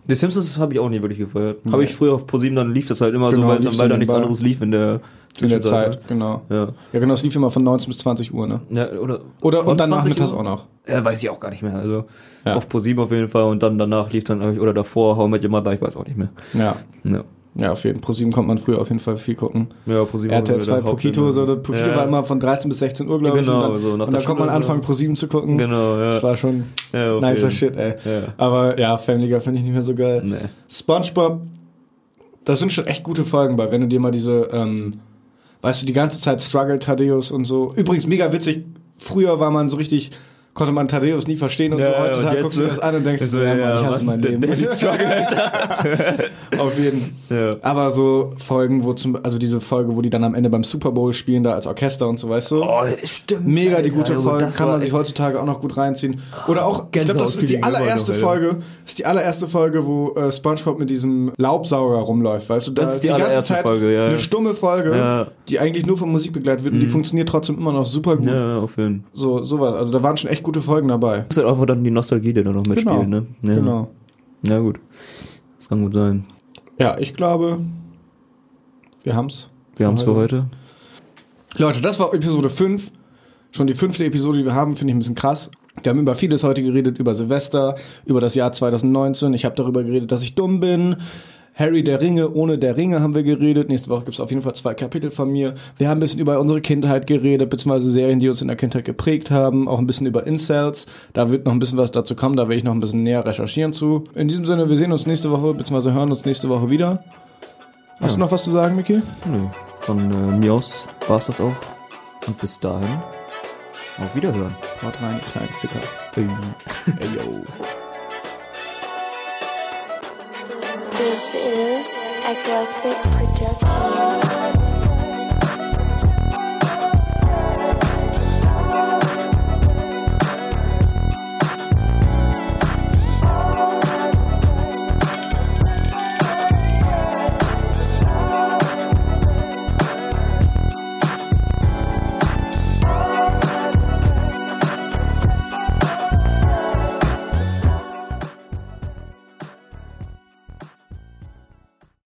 Die Simpsons habe ich auch nie wirklich gefeiert. Habe ich früher auf ProSieben, dann lief das halt immer Genau, so, weil, weil da nichts anderes lief in der In der. Zeit, genau. Ja. Ja, genau, es lief immer von 19 bis 20 Uhr, ne? ja. Oder, Oder, und dann 20 nachmittags Uhr? auch noch. Ja, weiß ich auch gar nicht mehr. Also Ja. auf ProSieben auf jeden Fall und dann danach lief dann, oder davor How I Met Your Mother, ich weiß auch nicht mehr. Ja. Ja. Ja, auf jeden Fall. Pro 7 konnte man früher auf jeden Fall viel gucken. Ja, ProSieben RTL 2 war der Pokito, so, Pokito Ja. war immer von 13 bis 16 Uhr, glaube Genau, ich. Und dann, so nach und dann konnte man anfangen, so. Pro 7 zu gucken. Genau, ja. Das war schon Ja, nicer jeden. Shit, ey. Ja. Aber ja, Family Guy finde ich nicht mehr so geil. Nee. SpongeBob, das sind schon echt gute Folgen bei, wenn du dir mal diese, ähm, weißt du, die ganze Zeit Struggle Thaddeus und so. Übrigens mega witzig. Früher war man so richtig, konnte man Thaddeus nie verstehen und Ja, so. Heutzutage und guckst du so- das an und denkst, so, ja, Mann, ja, ich hasse mein Leben. Daily Struggle, Auf jeden Ja. Aber so Folgen, wo zum, also diese Folge, wo die dann am Ende beim Super Bowl spielen, da als Orchester und so, weißt du? Oh, stimmt. Mega die Alter, gute Folge, kann man sich heutzutage auch noch gut reinziehen. Oder auch, ich glaube, das ist die allererste noch, Alter. Folge, ist die allererste Folge, wo äh, SpongeBob mit diesem Laubsauger rumläuft, weißt du? Da Das ist die allererste Folge, ja. Eine stumme Folge, Ja. die eigentlich nur von Musik begleitet wird und die funktioniert trotzdem immer noch super gut. Ja, auf jeden Fall. So, sowas. Also da waren schon echt gute Folgen dabei. Muss halt einfach dann die Nostalgie, die da noch mitspielen, ne? Ja. Genau. Ja, gut. Das kann gut sein. Ja, ich glaube, wir haben's. Wir haben's für heute. Leute, das war Episode 5. Schon die fünfte Episode, die wir haben, finde ich ein bisschen krass. Wir haben über vieles heute geredet, über Silvester, über das Jahr 2019. Ich habe darüber geredet, dass ich dumm bin. Harry der Ringe, ohne der Ringe haben wir geredet. Nächste Woche gibt's auf jeden Fall zwei Kapitel von mir. Wir haben ein bisschen über unsere Kindheit geredet, beziehungsweise Serien, die uns in der Kindheit geprägt haben. Auch ein bisschen über Incels. Da wird noch ein bisschen was dazu kommen, da werde ich noch ein bisschen näher recherchieren zu. In diesem Sinne, wir sehen uns nächste Woche, beziehungsweise hören uns nächste Woche wieder. Hast du noch was zu sagen, Miki? Nö. Von äh, mir aus war's das auch. Und bis dahin. Auf Wiederhören. Haut rein, kleinen Ficker. Ey, yo. This is Eclectic Productions.